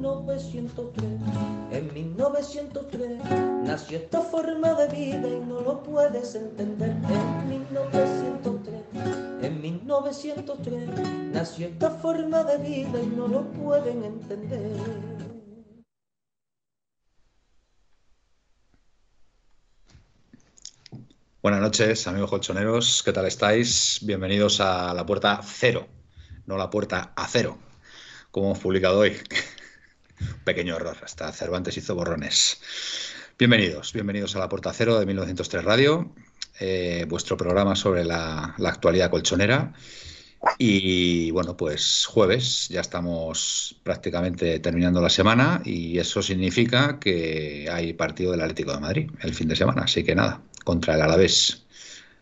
1903. En 1903 nació esta forma de vida y no lo puedes entender. En 1903, en 1903 nació esta forma de vida y no lo pueden entender. Buenas noches, amigos colchoneros. ¿Qué tal estáis? Bienvenidos a la puerta cero, no la puerta a cero, como hemos publicado hoy. Pequeño error, hasta Cervantes hizo borrones. Bienvenidos, bienvenidos a la puerta cero de 1903 Radio, eh, vuestro programa sobre la, la actualidad colchonera. Y bueno, pues jueves, ya estamos prácticamente terminando la semana y eso significa que hay partido del Atlético de Madrid el fin de semana. Así que nada, contra el Alavés.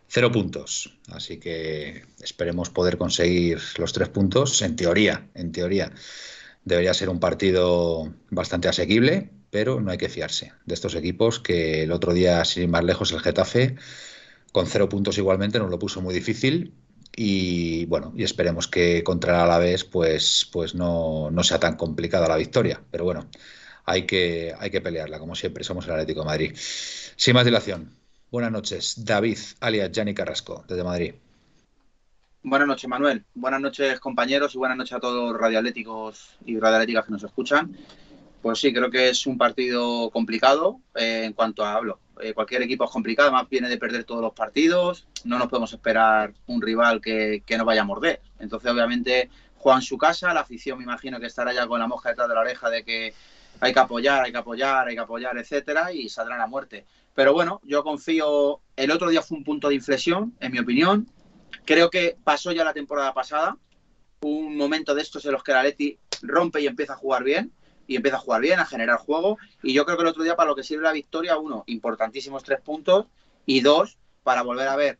Cero puntos. Así que esperemos poder conseguir los tres puntos. En teoría, en teoría, debería ser un partido bastante asequible, pero no hay que fiarse de estos equipos que el otro día, sin más lejos, el Getafe, con cero puntos igualmente, nos lo puso muy difícil. Y bueno, y esperemos que contra el Alavés pues, pues no, no sea tan complicada la victoria. Pero bueno, hay que, hay que pelearla, como siempre, somos el Atlético Madrid. Sin más dilación, Buenas noches, David, alias Gianni Carrasco, desde Madrid. Buenas noches, Manuel. Buenas noches, compañeros, y buenas noches a todos los radioatléticos y radioatléticas que nos escuchan. Pues sí, creo que es un partido complicado eh, en cuanto a hablo. Eh, cualquier equipo es complicado, además viene de perder todos los partidos. No nos podemos esperar un rival que, que nos vaya a morder. Entonces, obviamente, juega en su casa. La afición, me imagino que estará ya con la mosca detrás de la oreja de que hay que apoyar, hay que apoyar, hay que apoyar, etcétera, y saldrán a muerte. Pero bueno, yo confío. El otro día fue un punto de inflexión, en mi opinión. Creo que pasó ya la temporada pasada. Un momento de estos en los que la Leti rompe y empieza a jugar bien. Y empieza a jugar bien, a generar juego. Y yo creo que el otro día, para lo que sirve la victoria, uno, importantísimos tres puntos. Y dos, para volver a ver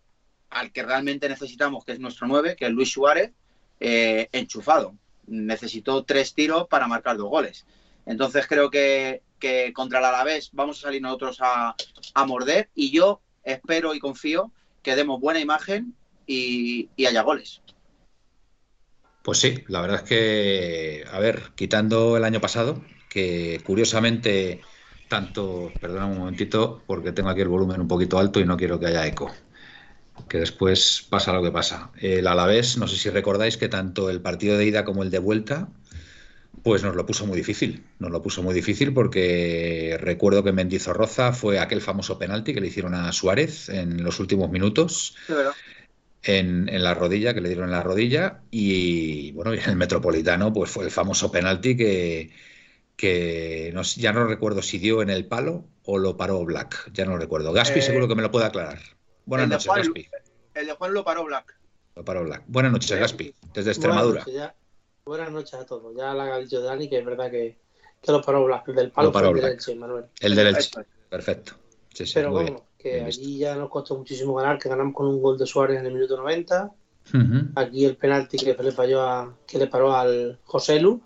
al que realmente necesitamos, que es nuestro nueve, que es Luis Suárez, eh, enchufado. Necesitó tres tiros para marcar dos goles. Entonces creo que, que contra el Alavés vamos a salir nosotros a, a, morder y yo espero y confío que demos buena imagen y, y, haya goles. Pues sí, la verdad es que, a ver, quitando el año pasado, que curiosamente tanto, perdona un momentito, porque tengo aquí el volumen un poquito alto y no quiero que haya eco que después pasa lo que pasa. El Alavés, no sé si recordáis que tanto el partido de ida como el de vuelta pues nos lo puso muy difícil. Nos lo puso muy difícil porque recuerdo que Mendizorroza fue aquel famoso penalti que le hicieron a Suárez en los últimos minutos. En, en, la rodilla, que le dieron en la rodilla. Y bueno, y en el Metropolitano, pues fue el famoso penalti que, que no, ya no recuerdo si dio en el palo o lo paró Black. Ya no lo recuerdo. Gaspi eh, seguro que me lo puede aclarar. Buenas noches, Juan, Gaspi. El de Juan lo paró Black. Lo paró Black. Buenas noches, Gaspi, desde Extremadura. Buenas noches, Buenas noches a todos. Ya la ha dicho Dani que es verdad que, que lo paró Black. El del palo paró fue el del Elche, Manuel. El del Elche. Perfecto. Sí, sí, Pero vamos. Que visto. ya nos costó muchísimo ganar, que ganamos con un gol de Suárez en el minuto 90. Ujú, Aquí el penalti que le falló a, que le paró al José Lu.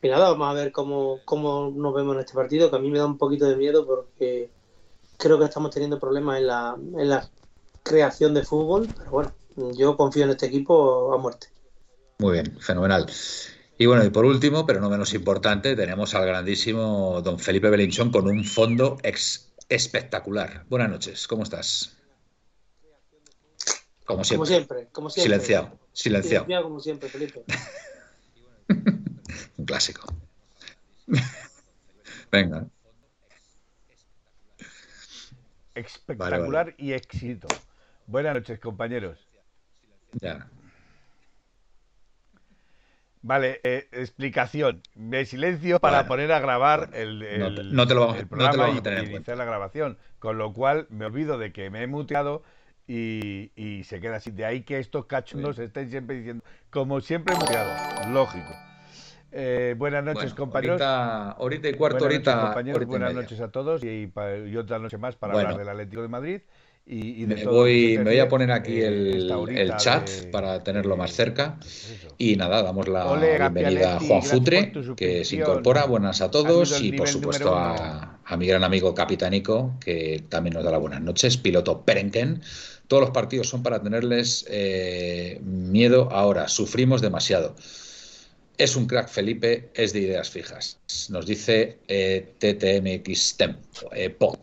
Y nada, vamos a ver cómo, cómo nos vemos en este partido, que a mí me da un poquito de miedo porque creo que estamos teniendo problemas en la, en la creación de fútbol. Pero bueno, yo confío en este equipo a muerte. Muy bien, fenomenal. Y bueno, y por último, pero no menos importante, tenemos al grandísimo don Felipe Belinchón con un fondo ex espectacular. Buenas noches, ¿cómo estás? Como Como siempre. como siempre. Silenciado, silenciado. Silenciado como siempre, Felipe. Un clásico. Venga. Espectacular Vale, y éxito. Buenas noches, compañeros. Ya. Vale, eh, explicación. Me silencio para Bueno, poner a grabar bueno, el, no te- el- no te lo vamos- el no te lo programa vamos a y tener en iniciar la grabación. Con lo cual me olvido de que me he muteado y, y se queda así. De ahí que estos cachondos estén siempre diciendo, como siempre muteado. Lógico. Eh, buenas noches, Bueno, compañeros. ahorita, ahorita y cuarto, buenas noches, ahorita, compañeros. ahorita y buenas noches a todos y, y otra noche más para hablar del Atlético de Madrid y, y de Me todo voy, se me voy a poner aquí eh, el, el chat de- para tenerlo más cerca. pues. Y nada, damos la Ole, bienvenida a Juan Futre, que se incorpora. Buenas a todos. Y por supuesto a, a mi gran amigo Capitánico, que también nos da las buenas noches. Piloto Perenken. Todos los partidos son para tenerles eh, miedo ahora. Sufrimos demasiado. Es un crack Felipe, es de ideas fijas. Nos dice eh, TTMX Tempo. eh, Po.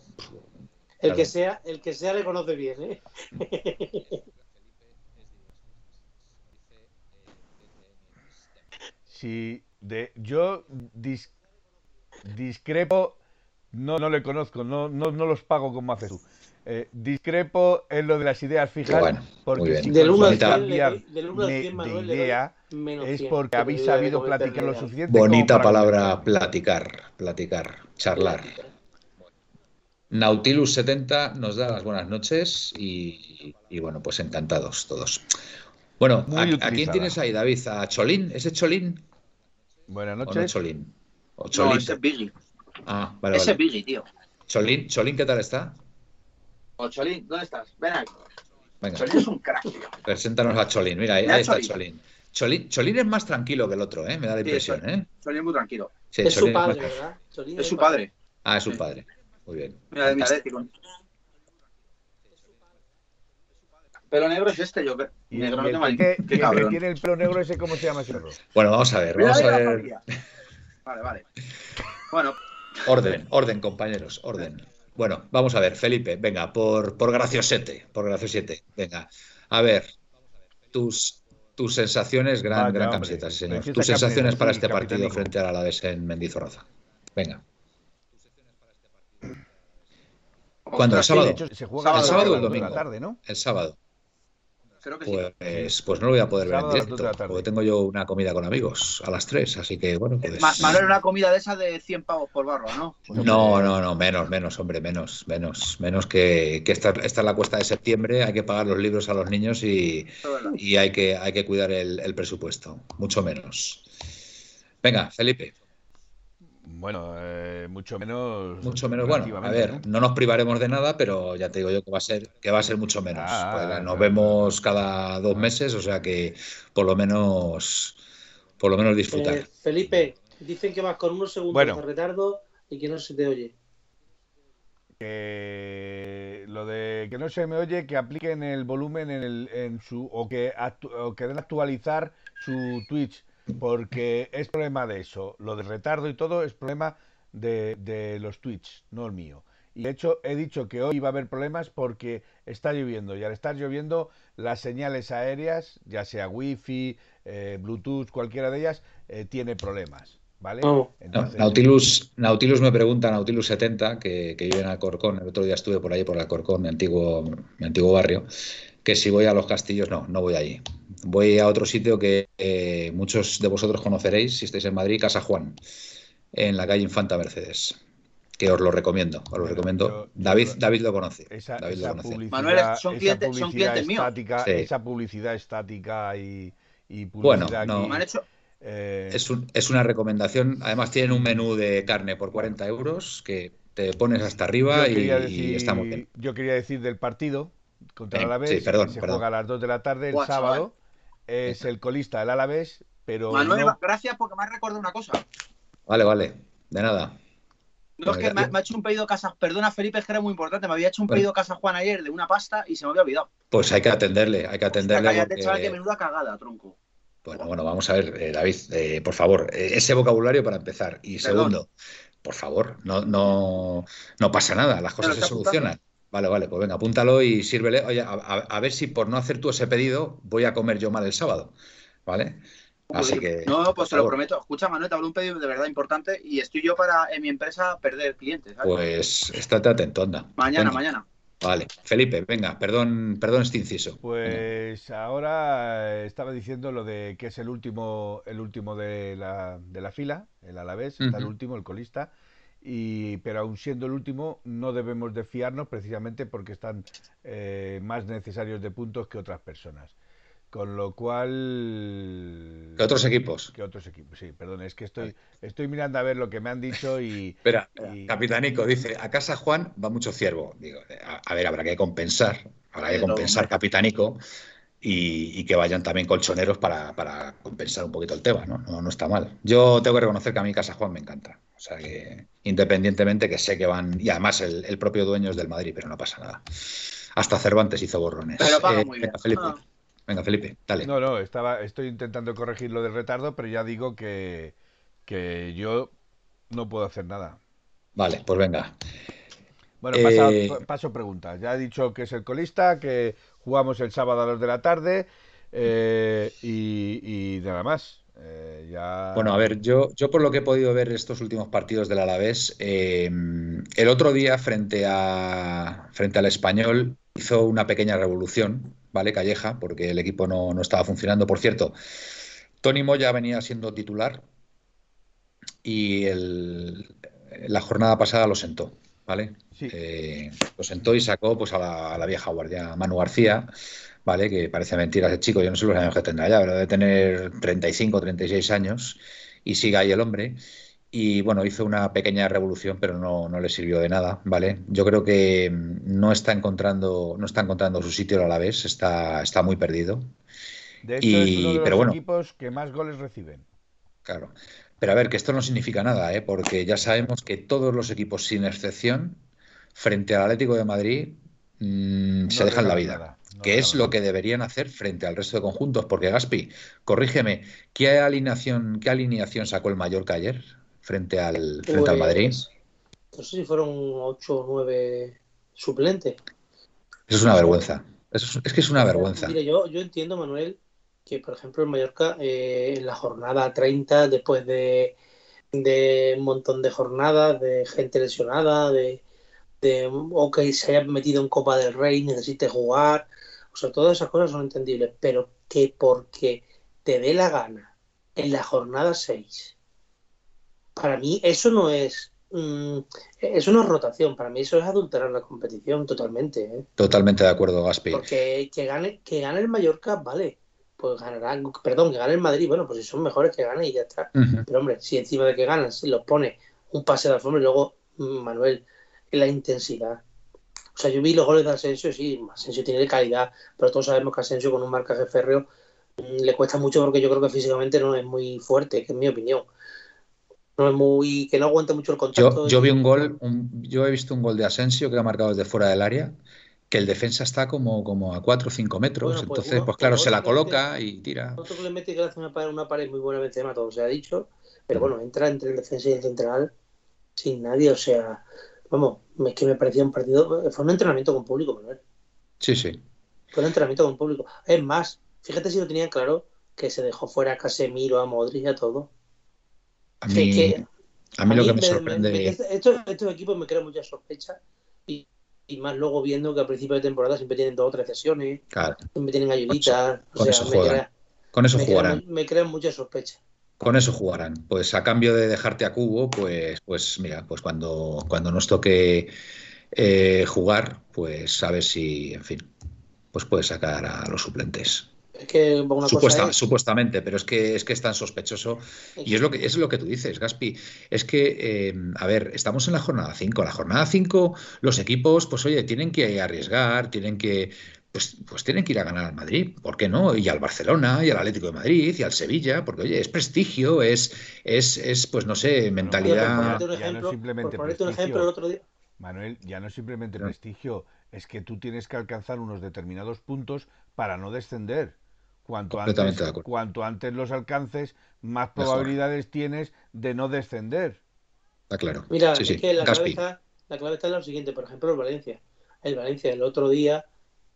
El que sea, el que sea le conoce bien, ¿eh? Sí, de, yo dis- discrepo, no, no le conozco, no, no, no los pago como haces tú. Eh, discrepo en lo de las ideas fijas, bueno, muy porque bien. si Del 1 al consigues 100, le cambiar doy- del 1 al de- 100, de Manuel, le doy idea, es 100, porque habéis sabido platicar lo suficiente Bonita palabra, platicar, platicar, charlar. Nautilus 70 nos da las buenas noches y, y bueno, pues encantados todos. Bueno, ¿a, a quién tienes ahí, David? ¿A Cholín? ¿Ese es Cholín Buenas o no noches. Cholín? ¿O No, Cholito? ese es Biggie. Ah, vale, Ese vale. es Biggie, tío. Cholín, Cholín, ¿qué tal está? O Cholín, ¿dónde estás? Ven aquí. Venga, Cholín es un crack, tío. preséntanos a Cholín. Mira, ahí, está Cholín. Cholín. Cholín. Cholín es más tranquilo que el otro, ¿eh? Me da la Sí, impresión, Cholín. ¿eh? Cholín es muy tranquilo. Sí, Es su Cholín más- padre, ¿verdad? Cholín Es su padre. Ah, es su padre. Muy bien. Mira, de mi Atlético. Pelo negro es este, yo creo. Y, Negro no tengo que, Qué cabrón. tiene el pelo negro ese, ¿cómo se llama ese perro? Bueno, vamos a ver, vamos a ver. Vale, vale. Bueno, Orden, orden, compañeros, orden. Bueno, vamos a ver, Felipe, venga, por, por graciosete, por graciosete, venga. A ver, tus, tus sensaciones, gran, Vaya, gran hombre. camiseta, sí, señor. Tus sensaciones para este partido frente al Alavés en Mendizorroza. Venga. ¿Cuándo? ¿El sábado? De hecho, se juega ¿El sábado o el de la domingo? tarde, ¿no? El sábado. Creo que sí. Pues, pues no lo voy a poder ver en directo, porque tengo yo una comida con amigos a las 3, así que bueno, pues... Ma- Manuel, una comida de esas de 100 pavos por barro, ¿no? No, no, no, menos, menos, hombre, menos, menos, menos que, que esta, esta es la cuesta de septiembre, hay que pagar los libros a los niños y, y hay que, hay que cuidar el, el presupuesto, mucho menos. Venga, Felipe, Bueno, eh, mucho menos. mucho menos. Bueno, a ver, ¿no? no nos privaremos de nada, pero ya te digo yo que va a ser, que va a ser mucho menos. Ah, Pues, claro, nos claro. vemos cada dos meses, o sea que por lo menos, por lo menos disfrutar. Eh, Felipe, dicen que vas con unos segundos Bueno. de retardo y que no se te oye. Que lo de que no se me oye, que apliquen el volumen en, el, en su. O que, actu- o que den a actualizar su Twitch, porque es problema de eso. Lo de retardo y todo es problema de, de los Twitch, no el mío. Y de hecho, he dicho que hoy va a haber problemas porque está lloviendo. Y al estar lloviendo, las señales aéreas, ya sea Wi-Fi, eh, Bluetooth, cualquiera de ellas, eh, tiene problemas. ¿Vale? Entonces, Nautilus, Nautilus me pregunta, Nautilus 70, que, que vive en Alcorcón, el otro día estuve por ahí, por Alcorcón, mi antiguo, mi antiguo barrio, que si voy a los castillos, no, no voy allí. Voy a otro sitio que eh, muchos de vosotros conoceréis, si estáis en Madrid, Casa Juan, en la calle Infanta Mercedes, que os lo recomiendo, os lo Bueno, recomiendo. yo- yo David, lo- David lo conoce, esa, David lo conoce. Manuel, son esa clientes- son clientes míos. estática, Sí. esa publicidad estática y, y Bueno, publicidad no. aquí, Me han hecho. eh, Es, un- es una recomendación, además tienen un menú de carne por 40 euros que te pones hasta arriba y, y decir, está muy bien. yo quería decir del partido contra Eh, Alavés, sí, perdón, que se perdón. juega a las 2 de la tarde el sábado, es el colista el Alavés, pero Manuel, no- gracias porque me has recordado una cosa. Vale, vale, de nada. No, es que me, me ha hecho un pedido casa. Perdona, Felipe, es que era muy importante. Me había hecho un Bueno. pedido casa Juan ayer de una pasta y se me había olvidado. Pues hay que atenderle, hay que Hostia, atenderle. cállate, porque- chaval, que menuda cagada, tronco. Bueno, bueno, vamos a ver, eh, David, eh, por favor, eh, ese vocabulario para empezar. Y Perdón. segundo, por favor, no, no, no pasa nada, las cosas se solucionan. Vale, vale, pues venga, apúntalo y sírvele. Oye, a, a- a ver si por no hacer tú ese pedido voy a comer yo mal el sábado. ¿Vale? Así que. no, pues te lo prometo. Escucha, Manuel, te hablo un pedido de verdad importante y estoy yo para en mi empresa perder clientes. ¿sabes? Pues estate atento, anda. mañana, Venga, mañana. Vale, Felipe, venga, perdón, perdón este inciso. Venga. Pues ahora estaba diciendo lo de que es el último, el último de la, de la fila, el Alavés, está el último, el colista, y, pero aun siendo el último no debemos de fiarnos precisamente porque están eh, más necesarios de puntos que otras personas. Con lo cual. ¿Qué otros equipos? ¿Qué otros equipos? Sí, perdón, es que estoy, estoy mirando a ver lo que me han dicho y. Espera, Capitanico dice: a casa Juan va mucho ciervo. Digo, a, ver, habrá que compensar, habrá que compensar, Capitanico, y, que vayan también colchoneros para, compensar un poquito el tema, ¿no? ¿no? está mal. Yo tengo que reconocer que a mí Casa Juan me encanta. O sea que, independientemente que sé que van. Y además el, el propio dueño es del Madrid, pero no pasa nada. Hasta Cervantes hizo borrones. Pero paga eh, muy bien. Felipe. Ah. Venga, Felipe, dale. No, no, estaba, estoy intentando corregir lo del retardo, pero ya digo que, yo no puedo hacer nada. Vale, pues venga. Bueno, eh, paso preguntas. Ya he dicho que es el colista, que jugamos el sábado a las de la tarde eh, y, nada más. Eh. Bueno, a ver, yo, yo por lo que he podido ver estos últimos partidos del Alavés, el otro día frente, a, frente al español hizo una pequeña revolución ¿vale? Calleja, porque el equipo no, estaba funcionando. Por cierto, Tony Moya venía siendo titular y la jornada pasada lo sentó, ¿vale? Eh, lo sentó y sacó pues, a la, vieja guardia Manu García, ¿vale? Que parece mentira ese chico, yo no sé los años que tendrá ya, pero debe tener 35, 36 años y sigue ahí el hombre y bueno, hizo una pequeña revolución, pero no, le sirvió de nada, ¿vale? Yo creo que mm, no está encontrando, no está encontrando su sitio a la vez, está, está muy perdido. De hecho, es uno de los equipos que más goles reciben. Claro. Pero a ver, que esto no significa nada, ¿eh? porque ya sabemos que todos los equipos, sin excepción, frente al Atlético de Madrid, mm, se dejan la vida. que es lo que deberían hacer frente al resto de conjuntos. Porque Gaspi, corrígeme, ¿qué alineación, qué alineación sacó el Mallorca ayer? frente al, frente al Madrid. Pues, no sé si fueron 8 o 9 suplentes. Eso es una vergüenza. Es, que es una vergüenza. Mire, yo, yo entiendo, Manuel, que por ejemplo en Mallorca, eh, en la jornada 30, después de, de, un montón de jornadas, de gente lesionada, de, de, o que se haya metido en Copa del Rey, necesite jugar, o sea, todas esas cosas son entendibles, pero que porque te dé la gana en la jornada 6 para mí eso no es mm, eso no es rotación, para mí eso es adulterar la competición totalmente. ¿eh? Totalmente de acuerdo, Gaspi. Porque que gane, que gane el Mallorca, vale, pues ganará, perdón, que gane el Madrid, bueno, pues si son mejores que gane y ya está. Pero hombre, si encima de que ganan, si los pone un pase de alfombra y luego, mm, Manuel, la intensidad. O sea, yo vi los goles de Asensio, sí, Asensio tiene calidad, pero todos sabemos que Asensio con un marcaje férreo mm, le cuesta mucho porque yo creo que físicamente no es muy fuerte, que es mi opinión no es muy que no aguanta mucho el contacto. Yo, vi un gol, yo he visto un gol de Asensio que ha marcado desde fuera del área, que el defensa está como, como a 4 o 5 metros, pues entonces pues claro, se la coloca y tira. Otro que le mete que hace una pared, una pared muy buena Benzema, todo se ha dicho, pero bueno, entra entre el defensa y el central sin nadie, o sea, vamos, es que me parecía un partido, fue un entrenamiento con público, Manuel. Sí, sí. Fue un entrenamiento con público. Es más, fíjate si lo tenían claro que se dejó fuera a Casemiro, a Modric y a todo. A mí, lo que me, sorprende. estos, equipos me crean mucha sospecha y, más luego viendo que al principio de temporada siempre tienen dos o tres sesiones, siempre tienen ayuditas. Con eso, con eso jugarán. me crean mucha sospecha. Con eso jugarán. Pues a cambio de dejarte a cubo, pues, pues mira, pues cuando, cuando nos toque eh, jugar, pues sabes si, en fin, pues puedes sacar a los suplentes. Es que una Supuestamente, pero es que es que es tan sospechoso. Y es lo que es lo que tú dices, Gaspi. Es que, em, a ver, estamos en la jornada 5. La jornada 5, los equipos, pues oye, tienen que arriesgar, tienen que. Pues, pues tienen que ir a ganar al Madrid, ¿por qué no? Y al Barcelona, y al Atlético de Madrid, y al Sevilla, porque oye, es prestigio, es, es, es pues no sé, mentalidad. Manuel, ya no es simplemente prestigio, es que tú tienes que alcanzar unos determinados puntos para no descender. Cuanto antes, cuanto antes los alcances, más probabilidades tienes de no descender. Está claro. Mira, es que la clave, está, la clave, está, en lo siguiente. Por ejemplo, el Valencia. El Valencia el otro día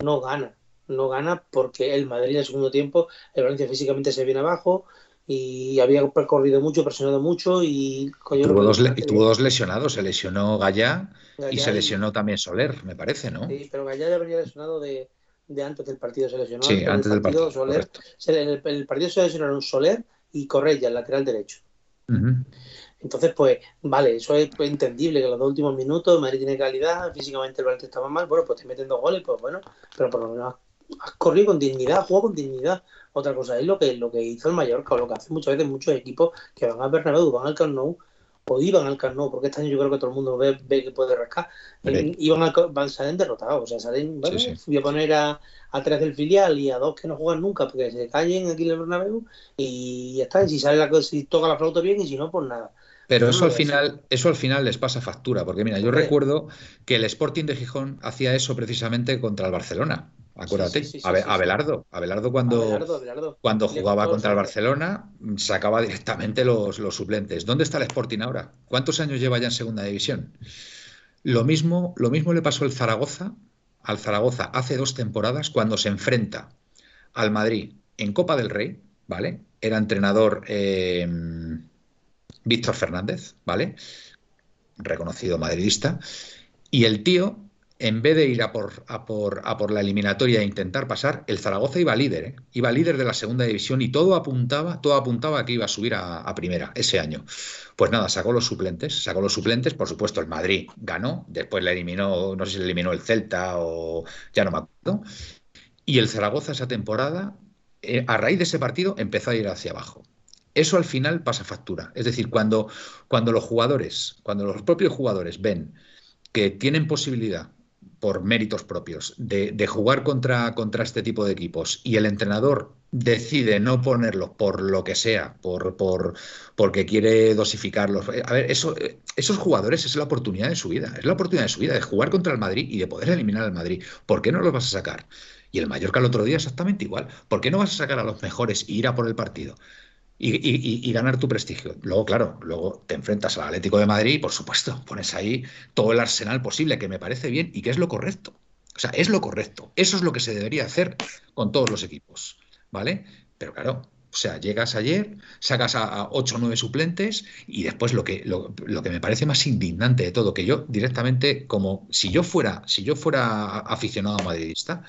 no gana. No gana porque el Madrid en el segundo tiempo, el Valencia físicamente se viene abajo y había percorrido mucho, presionado mucho y... tuvo, dos, tuvo dos lesionados. Se lesionó Gallá, y se lesionó también Soler, me parece, ¿no? Sí, pero Gallá ya venía lesionado de de antes del partido se lesionó. Sí, antes, del partido. Soler, el, partido se lesionaron Soler y Correia, el lateral derecho. Entonces, pues, vale, eso es entendible que en los dos últimos minutos Madrid tiene calidad, físicamente el Valencia estaba mal, bueno, pues te meten dos goles, pues bueno, pero por lo menos has corrido con dignidad, jugado con dignidad. Otra cosa es lo que, lo que hizo el Mallorca, o lo que hacen muchas veces muchos equipos que van al Bernabéu, van al Camp Nou, o iban al Camp Nou, porque este año yo creo que todo el mundo ve, ve que puede rascar, iban al, van, salen derrotados, o sea, salen, bueno, Sí, sí. voy a poner a, a tres del filial y a dos que no juegan nunca porque se callen aquí en el Bernabéu y ya está, y si sale la cosa, si toca la flauta bien y si no, pues nada. Pero eso al final, eso al final les pasa factura, porque mira, yo recuerdo que el Sporting de Gijón hacía eso precisamente contra el Barcelona. Acuérdate, Sí, sí, sí, Abe- sí, sí. Abelardo, Abelardo cuando, Abelardo, Abelardo. cuando jugaba contra el. Barcelona, mm, sacaba directamente los, los suplentes. ¿Dónde está el Sporting ahora? ¿Cuántos años lleva ya en segunda división? Lo mismo, lo mismo le pasó al Zaragoza, al Zaragoza hace dos temporadas cuando se enfrenta al Madrid en Copa del Rey, ¿vale? Era entrenador eh, Víctor Fernández, ¿vale? Reconocido madridista. Y el tío, en vez de ir a por, a por, a por la eliminatoria e intentar pasar, el Zaragoza iba líder, ¿eh? Iba líder de la segunda división y todo apuntaba, todo apuntaba a que iba a subir a, primera ese año. Pues nada, sacó los suplentes, sacó los suplentes, por supuesto el Madrid ganó, después le eliminó, no sé si le eliminó el Celta o ya no me acuerdo. Y el Zaragoza esa temporada, eh, a raíz de ese partido, empezó a ir hacia abajo. Eso al final pasa factura. Es decir, cuando, cuando los jugadores, cuando los propios jugadores ven que tienen posibilidad por méritos propios de, de jugar contra, contra este tipo de equipos y el entrenador decide no ponerlos por lo que sea, por, por, porque quiere dosificarlos. Eh, A ver, eso, eh, esos jugadores es la oportunidad de su vida, es la oportunidad de su vida de jugar contra el Madrid y de poder eliminar al Madrid. ¿Por qué no los vas a sacar? Y el Mallorca el otro día exactamente igual. ¿Por qué no vas a sacar a los mejores y ir a por el partido? Y, y- y- ganar tu prestigio. Luego, claro, luego te enfrentas al Atlético de Madrid y, por supuesto, pones ahí todo el arsenal posible, que me parece bien y que es lo correcto. O sea, es lo correcto. Eso es lo que se debería hacer con todos los equipos, ¿vale? Pero claro, o sea, llegas ayer, sacas a, a 8 o 9 suplentes y después lo que, lo, lo que me parece más indignante de todo, que yo directamente, como si yo fuera, si yo fuera aficionado madridista,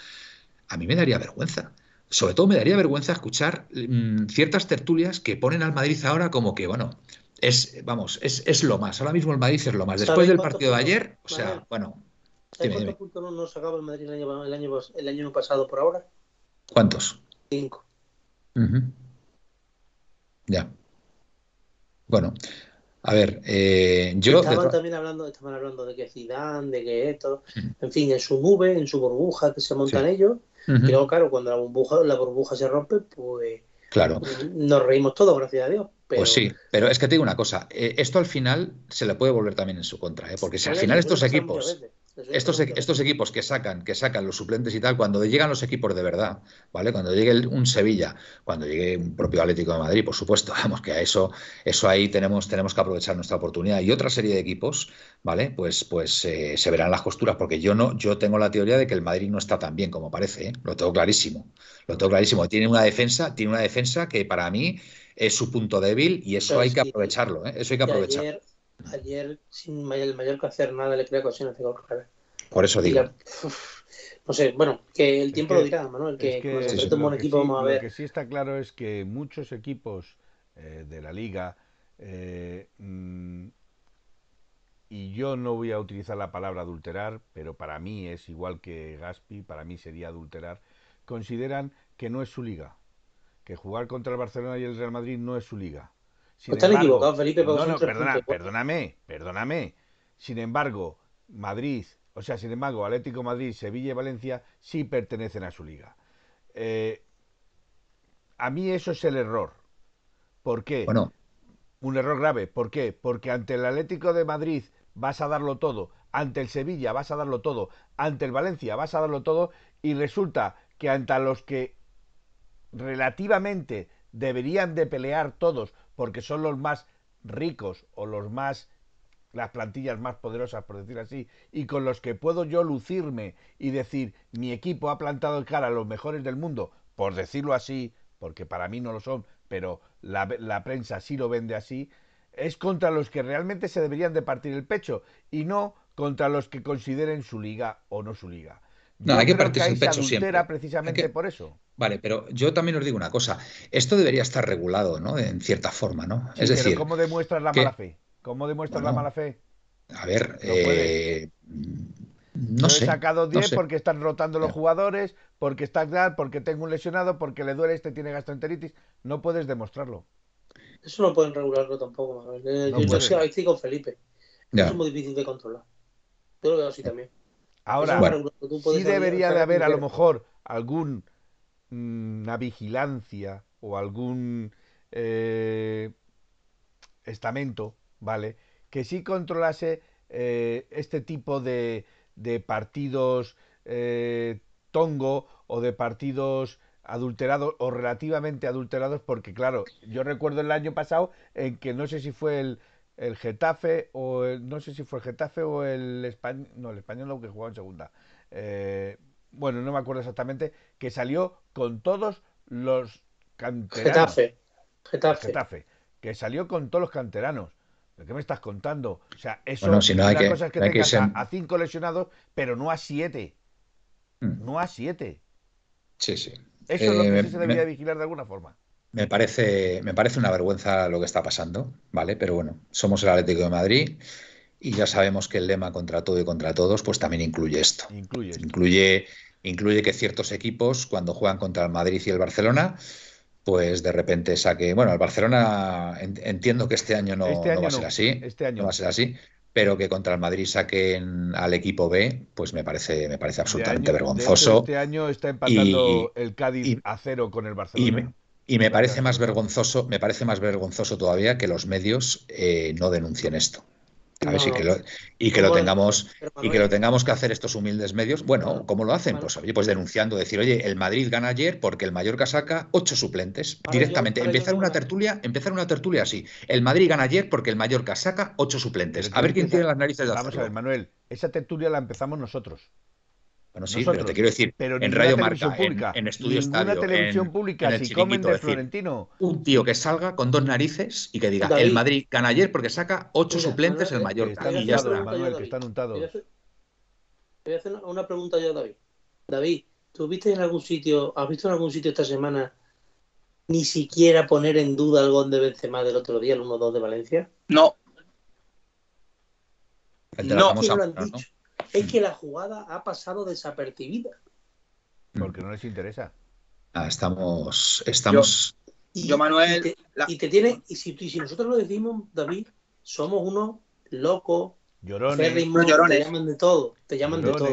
a mí me daría vergüenza. Sobre todo me daría vergüenza escuchar mm, ciertas tertulias que ponen al Madrid ahora como que, bueno, es, vamos, es, es lo más. Ahora mismo el Madrid es lo más. Después ¿Sabéis del partido de ayer, o sea, Manuel. bueno, ¿Sabes cuántos puntos no nos sacaba el Madrid el año, el año, el año pasado por ahora? ¿cuántos? Cinco. Ya. Bueno, a ver, eh, yo... Estaban también hablando, estaban hablando de que Zidane, de que esto, en fin, en su nube, en su burbuja que se montan Sí. ellos, Y luego, claro, cuando la burbuja, la burbuja se rompe, pues Claro. nos reímos todos, gracias a Dios. Pero, Pues sí, pero es que te digo una cosa, eh, esto al final se le puede volver también en su contra, ¿eh? porque si al final estos equipos, estos, e- estos equipos que sacan, que sacan los suplentes y tal, cuando llegan los equipos de verdad, ¿vale? Cuando llegue el- un Sevilla, cuando llegue un propio Atlético de Madrid, por supuesto, vamos, que a eso, eso ahí tenemos, tenemos que aprovechar nuestra oportunidad. Y otra serie de equipos, ¿vale? Pues, pues eh, se verán las costuras, porque yo no, yo tengo la teoría de que el Madrid no está tan bien como parece, ¿eh? Lo tengo clarísimo. Lo tengo clarísimo. Tiene una defensa, tiene una defensa que para mí es su punto débil y eso Pero hay que aprovecharlo, ¿eh? Eso hay que Y aprovechar. ayer, ayer, sin el Mallorca hacer nada, le crea gol. claro. Por eso digo. la- uf, no sé, bueno, que el tiempo que- lo dirá, Manuel, que, Es que cuando se sí, un lo equipo sí- vamos a Lo ver. que sí está claro es que muchos equipos eh, de la liga, eh, mm, y yo no voy a utilizar la palabra adulterar, pero para mí es igual que Gaspi, para mí sería adulterar, consideran que no es su liga, que jugar contra el Barcelona y el Real Madrid no es su liga. Sin Pues están embargo- equivocados, Felipe, porque no, no, perdona, puntos. perdóname, perdóname. Sin embargo, Madrid, o sea, sin embargo, Atlético Madrid, Sevilla y Valencia sí pertenecen a su liga. Eh, a mí eso es el error. ¿Por qué? Bueno, Un error grave. ¿Por qué? Porque ante el Atlético de Madrid vas a darlo todo, ante el Sevilla vas a darlo todo, ante el Valencia vas a darlo todo y resulta que ante los que relativamente deberían de pelear todos porque son los más ricos o los más las plantillas más poderosas por decir así y con los que puedo yo lucirme y decir mi equipo ha plantado cara a los mejores del mundo por decirlo así porque para mí no lo son pero la, la prensa sí lo vende así es contra los que realmente se deberían de partir el pecho y no contra los que consideren su liga o no su liga No, Yo hay que partirse el pecho siempre. precisamente que- por eso vale, pero yo también os digo una cosa. Esto debería estar regulado, ¿no? En cierta forma, ¿no? Sí, es pero decir, ¿cómo demuestras la que- mala fe? ¿Cómo demuestras la mala fe? a ver, No eh, No sé. he sacado no 10 sé. porque están rotando los jugadores, porque está tal, porque tengo un lesionado, porque le duele este, tiene gastroenteritis. No puedes demostrarlo. Eso no pueden regularlo tampoco, Manuel. Eh, No yo, yo sí, ahí estoy con Felipe. Ya. Eso es muy difícil de controlar. Yo lo veo así también. Ahora, Bueno. sí debería de haber a lo mejor algún una vigilancia o algún eh, estamento, ¿vale? Que sí controlase eh, este tipo de, de partidos eh, tongo o de partidos adulterados o relativamente adulterados, porque claro, yo recuerdo el año pasado en que no sé si fue el, el Getafe o el- no sé si fue el Getafe o el español, no, el español que jugaba en segunda. Eh, bueno, no me acuerdo exactamente, que salió con todos los canteranos. Getafe. Getafe. Getafe, que salió con todos los canteranos. ¿De qué me estás contando? O sea, eso Bueno, si no hay una que- cosa es que no hay que ser- a, a cinco lesionados, pero no a siete. Mm, No a siete. Sí, sí. Eso es lo Eh, que me- sí se debería me- vigilar de alguna forma. Me parece, me parece una vergüenza lo que está pasando, ¿vale? Pero bueno, somos el Atlético de Madrid y ya sabemos que el lema contra todo y contra todos, pues también incluye esto. Incluye. esto. Incluye, incluye que ciertos equipos, cuando juegan contra el Madrid y el Barcelona, pues de repente saque. Bueno, el Barcelona en- entiendo que este año no, Este no va a no, ser así. este año no va a ser así. Pero que contra el Madrid saquen al equipo B, pues me parece, me parece De absolutamente año- vergonzoso. este año está empatando el Cádiz y- a cero con el Y Barcelona. me, y me parece más vergonzoso, me parece más vergonzoso todavía que los medios eh, no denuncien esto. ¿Sabes? No, y que lo, y que lo Bueno, tengamos y que lo tengamos que hacer estos humildes medios. Bueno, ¿cómo lo hacen? Pues oye, pues denunciando, decir, oye, el Madrid gana ayer porque el Mallorca saca ocho suplentes directamente. yo empezar una tertulia, empezar una tertulia así. El Madrid gana ayer porque el Mallorca saca ocho suplentes. A ver quién tiene las narices de Vamos a ver, Manuel, esa tertulia la empezamos nosotros. Bueno, sí, nosotros. pero te quiero decir, Pero en Radio Marca, en, pública, en Estudio ninguna Estadio, televisión en- pública, en el si comen de decir, Florentino. un tío que salga con dos narices y que diga, David. el Madrid gana ayer porque saca ocho Mira, suplentes el Mallorca. Y ya está. Manuel, que están untados. Voy a hacer, voy a hacer una, pregunta yo, David. David, ¿tú viste en algún sitio, has visto en algún sitio esta semana ni siquiera poner en duda el gol de Benzema del otro día, el 1-2 de Valencia? No, El de la No, famosa no Es que la jugada ha pasado desapercibida. Porque no les interesa. Ah, estamos, estamos. Y, Yo, Manuel, y te, la- y te tiene, y si, y si nosotros lo decimos, David, somos unos locos, Llorones, férrimos, llorones. te llaman de todo, te llaman de todo.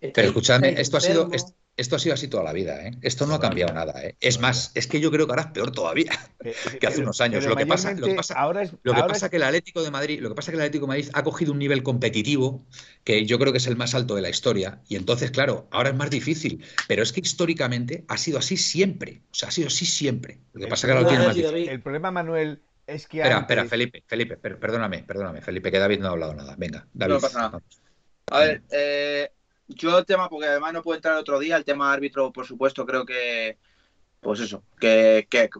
Pero escúchame, esto ha sido. Es- esto ha sido así toda la vida, ¿eh? Esto no ha cambiado nada, ¿eh? Es más, es que yo creo que ahora es peor todavía. Eh, que hace pero- unos años. Lo que pasa- lo que mayormente pasa- ahora es, Lo que ahora pasa es- que el Atlético de Madrid, lo que pasa que el Atlético de Madrid ha cogido un nivel competitivo que yo creo que es el más alto de la historia. Y entonces, claro, ahora es más difícil. Pero es que históricamente ha sido así siempre. O sea, ha sido así siempre. Lo que El pasa que ahora lo problema tiene más difícil. El problema, Manuel, es que Espera, antes- espera, Felipe, Felipe, per- perdóname, perdóname, Felipe, que David no ha hablado nada. Venga, David. No pasa nada. A ver, eh, yo el tema, porque además no puedo entrar otro día, el tema árbitro, por supuesto, creo que, pues eso, que, que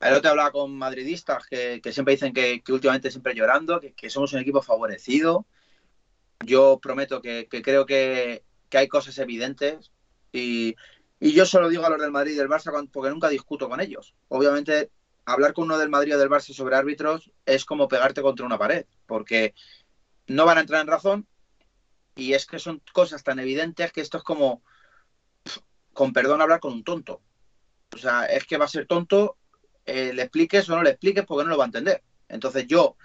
el otro hablaba con madridistas que, que siempre dicen que, que últimamente siempre llorando, que, que somos un equipo favorecido. Yo prometo que, creo que, hay cosas evidentes y, y yo solo digo a los del Madrid y del Barça porque nunca discuto con ellos. Obviamente, hablar con uno del Madrid o del Barça sobre árbitros es como pegarte contra una pared, porque no van a entrar en razón y es que son cosas tan evidentes que esto es como, con perdón, hablar con un tonto. O sea, es que va a ser tonto, eh, le expliques o no le expliques porque no lo va a entender. Entonces yo,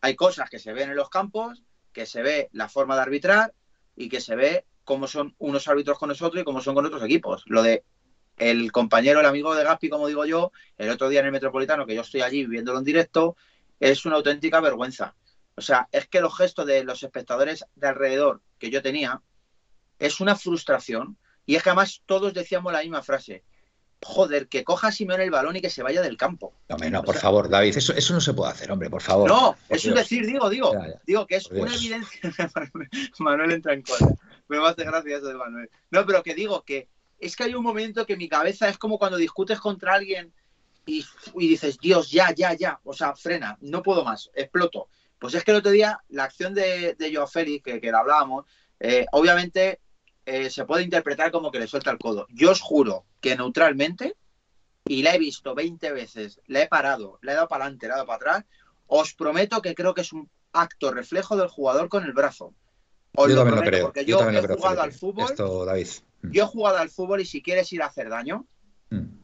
hay cosas que se ven en los campos, que se ve la forma de arbitrar y que se ve cómo son unos árbitros con nosotros y cómo son con otros equipos. Lo de el compañero, el amigo de Gaspi, como digo yo, el otro día en el Metropolitano, que yo estoy allí viéndolo en directo, es una auténtica vergüenza. O sea, es que los gestos de los espectadores de alrededor que yo tenía es una frustración. Y es que además todos decíamos la misma frase. Joder, que coja a Simeone el balón y que se vaya del campo. No, hombre, no, O por sea- favor, David, eso, eso no se puede hacer, hombre, por favor. No, Por es un decir, digo, digo. Ya, ya. Digo que es Por una Dios. evidencia. Manuel entra en cola. Me hace gracia eso de Manuel. No, pero que digo que es que hay un momento que mi cabeza es como cuando discutes contra alguien y, y dices, Dios, ya, ya, ya. O sea, frena, no puedo más, exploto. Pues es que el otro día la acción de, de Joao Félix, que, que la hablábamos, eh, obviamente eh, se puede interpretar como que le suelta el codo. Yo os juro que neutralmente, y la he visto 20 veces, la he parado, la he dado para adelante, la he dado para atrás, os prometo que creo que es un acto reflejo del jugador con el brazo. Os Yo lo también lo creo. porque Yo he creo. jugado al fútbol, Esto, David. Mm. yo he jugado al fútbol y si quieres ir a hacer daño, Mm.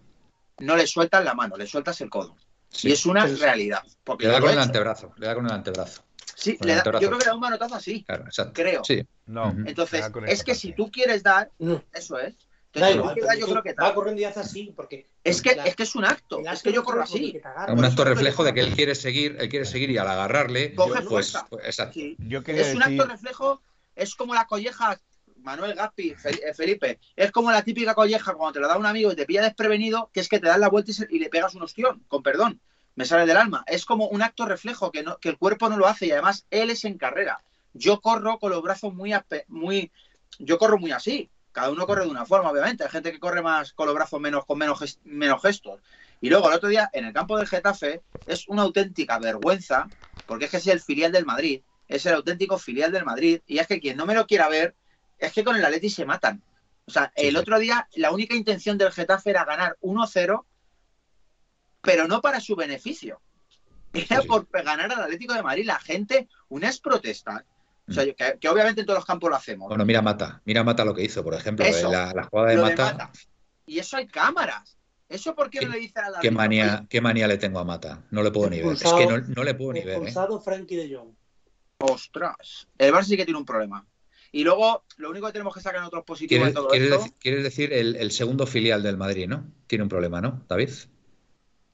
no le sueltas la mano, le sueltas el codo. Sí. Y es una realidad. Porque Le da yo con el antebrazo. Le da con el antebrazo. Sí, le da- yo creo que da un manotazo así, Claro, exacto. creo. Sí. No. Entonces, es que si tú quieres dar, No, eso es. Entonces, yo creo que va corriendo y hace así, porque... Es que, la- es que es un acto. Es que yo corro así. Un acto reflejo de que él quiere seguir, él quiere seguir y al agarrarle, Coge pues, fuerza. pues, exacto. Sí. Yo Es un acto reflejo, es como la colleja, Manuel Gaspi, eh, Felipe, es como la típica colleja cuando te la da un amigo y te pilla desprevenido, que es que te das la vuelta y, le pegas un ostión, con perdón, me sale del alma. Es como un acto reflejo que, no, que el cuerpo no lo hace y además él es en carrera. Yo corro con los brazos muy, muy yo corro muy así. Cada uno corre de una forma, obviamente. Hay gente que corre más con los brazos menos, con menos, menos gestos. Y luego el otro día, en el campo del Getafe, es una auténtica vergüenza, porque es que es el filial del Madrid, es el auténtico filial del Madrid, y es que quien no me lo quiera ver, es que con el Atleti se matan. O sea, el sí. otro día la única intención del Getafe era ganar 1-0, pero no para su beneficio. Era Sí, por ganar al Atlético de Madrid. La gente, unas protestas. O sea, que, que obviamente en todos los campos lo hacemos. Bueno, mira Mata, mira Mata lo que hizo, por ejemplo, Eso. la, la jugada de Mata, de Mata. Y eso hay cámaras. ¿Eso por qué, ¿Qué- no le dicen a la qué manía, qué manía le tengo a Mata, no le puedo ni ver, es que no, no le puedo ni ver, ¿eh? Frankie de Jong. Ostras. El Barça sí que tiene un problema. Y luego, lo único que tenemos que sacar en otros positivos ¿Quieres, de todo quieres esto. deci- quieres decir el, el segundo filial del Madrid, ¿no? Tiene un problema, ¿no, David?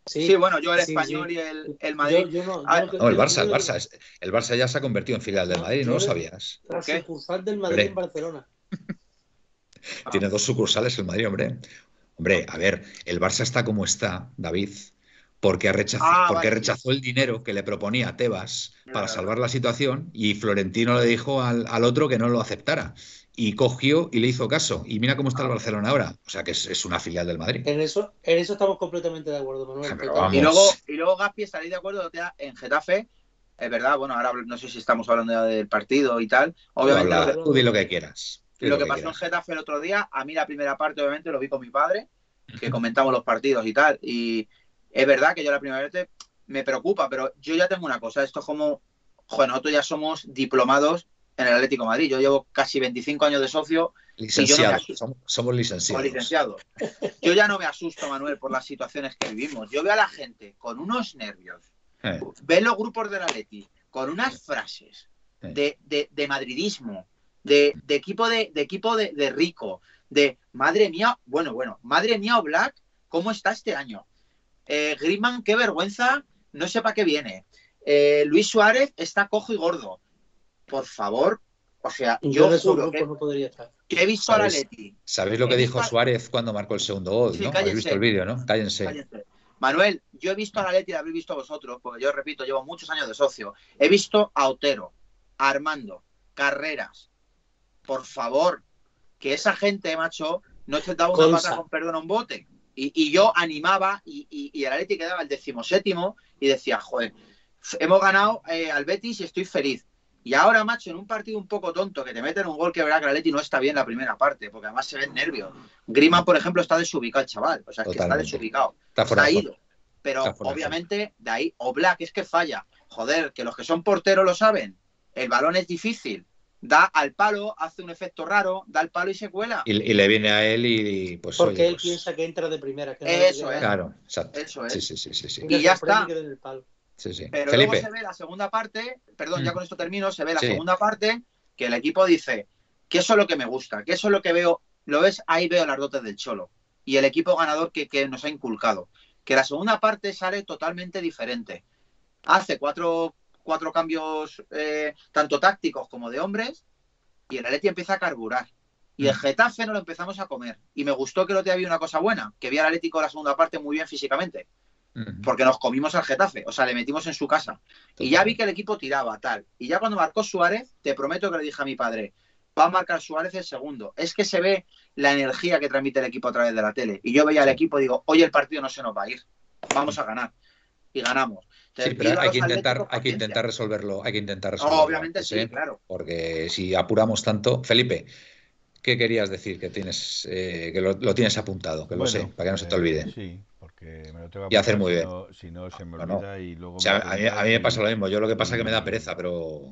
Sí, Sí, bueno, yo el Sí, español sí. y el, el Madrid. Yo, yo no, yo Ah, No, el Barça, el Barça, es- el Barça ya se ha convertido en filial del Madrid, ¿no lo sabías? La sucursal del Madrid Hombre. en Barcelona. Tiene dos sucursales el Madrid, hombre. Hombre, a ver, el Barça está como está, David, porque, ha rechazado, Ah, porque vale. rechazó el dinero que le proponía Tebas para salvar la situación y Florentino le dijo al, al otro que no lo aceptara. Y cogió y le hizo caso. Y mira cómo está el Ah. Barcelona ahora. O sea que es, es una filial del Madrid. En eso, en eso estamos completamente de acuerdo, Manuel. Y luego, y luego Gaspi, estaréis de acuerdo que en Getafe, es verdad, bueno, ahora no sé si estamos hablando ya del partido y tal. Obviamente, Habla, lo, tú di lo que quieras. Di lo que pasó en quieras. Getafe el otro día, a mí la primera parte, obviamente, lo vi con mi padre, que comentamos los partidos y tal. Y es verdad que yo la primera vez me preocupa, pero yo ya tengo una cosa, esto es como, joder, nosotros ya somos diplomados en el Atlético de Madrid. Yo llevo casi 25 años de socio Licenciados. somos, somos licenciados. como licenciado. Yo ya no me asusto, Manuel, por las situaciones que vivimos. Yo veo a la gente con unos nervios, Eh, ve los grupos de la Leti con unas frases de, de- de madridismo, de, de equipo de, de equipo de, de rico, de madre mía, bueno, bueno, madre mía, Black, ¿cómo está este año? Eh, Griezmann, qué vergüenza, no sé para qué viene. Eh, Luis Suárez está cojo y gordo. Por favor, o sea, Yo yo juro que, no podría estar. que he visto a la ¿Sabes? Leti ¿Sabéis lo que dijo visto- Suárez cuando marcó el segundo gol? Sí, ¿no? cállense. Habéis visto el vídeo, ¿no? Cállense. Cállense. Manuel, yo he visto a la Leti, la habéis visto vosotros, porque yo repito, llevo muchos años de socio. He visto a Otero, a Armando, Carreras. Por favor, que esa gente, macho, no te daba una pata con perdón a un bote. Y, y yo animaba y, y, y el Atleti quedaba el decimoséptimo y decía, joder, hemos ganado eh, al Betis y estoy feliz. Y ahora, macho, en un partido un poco tonto que te meten un gol que verá que el Atleti no está bien la primera parte, porque además se ven nervios. Griezmann, por ejemplo, está desubicado el chaval. O sea, es que está desubicado Está fuera está ido. Pero Está obviamente de ahí, o Black es que falla. Joder, que los que son porteros lo saben. El balón es difícil. Da al palo, hace un efecto raro, da al palo y se cuela. Y, y le viene a él y pues Porque oye, él pues, piensa que entra de primera. Que no Eso es. Claro, exacto. Eso es. Sí, sí, sí, sí, sí. Y ya está. sí, sí. Pero Felipe, luego se ve la segunda parte, perdón, ya Mm. con esto termino, se ve la Sí. segunda parte que el equipo dice que eso es lo que me gusta, que eso es lo que veo, lo ves, ahí veo las dotes del Cholo y el equipo ganador que, que nos ha inculcado. Que la segunda parte sale totalmente diferente. Hace cuatro, cuatro cambios, eh, tanto tácticos como de hombres, y el Atleti empieza a carburar. Y el Mm. Getafe nos lo empezamos a comer. Y me gustó que el otro día había una cosa buena, que vi al Atlético la segunda parte muy bien físicamente porque nos comimos al Getafe, o sea, le metimos en su casa. Y ya vi que el equipo tiraba, tal. Y ya cuando marcó Suárez, te prometo que le dije a mi padre, va a marcar Suárez el segundo. Es que se ve la energía que transmite el equipo a través de la tele. Y yo veía al equipo y digo, hoy el partido no se nos va a ir, vamos a ganar. Y ganamos. Sí, pero hay que intentar, hay que intentar resolverlo, hay que intentar No, resolverlo. obviamente sí, ¿eh? claro. Porque si apuramos tanto, Felipe, ¿qué querías decir que tienes, eh, que lo, lo tienes apuntado, que lo sé, para que no se te eh, olvide? Sí, porque me lo tengo Y hacer muy si bien. no- Si no, se me No, no. olvida y luego... O sea, me a mí, acuerdo a mí me pasa lo mismo. Yo lo que pasa es que me da pereza, pero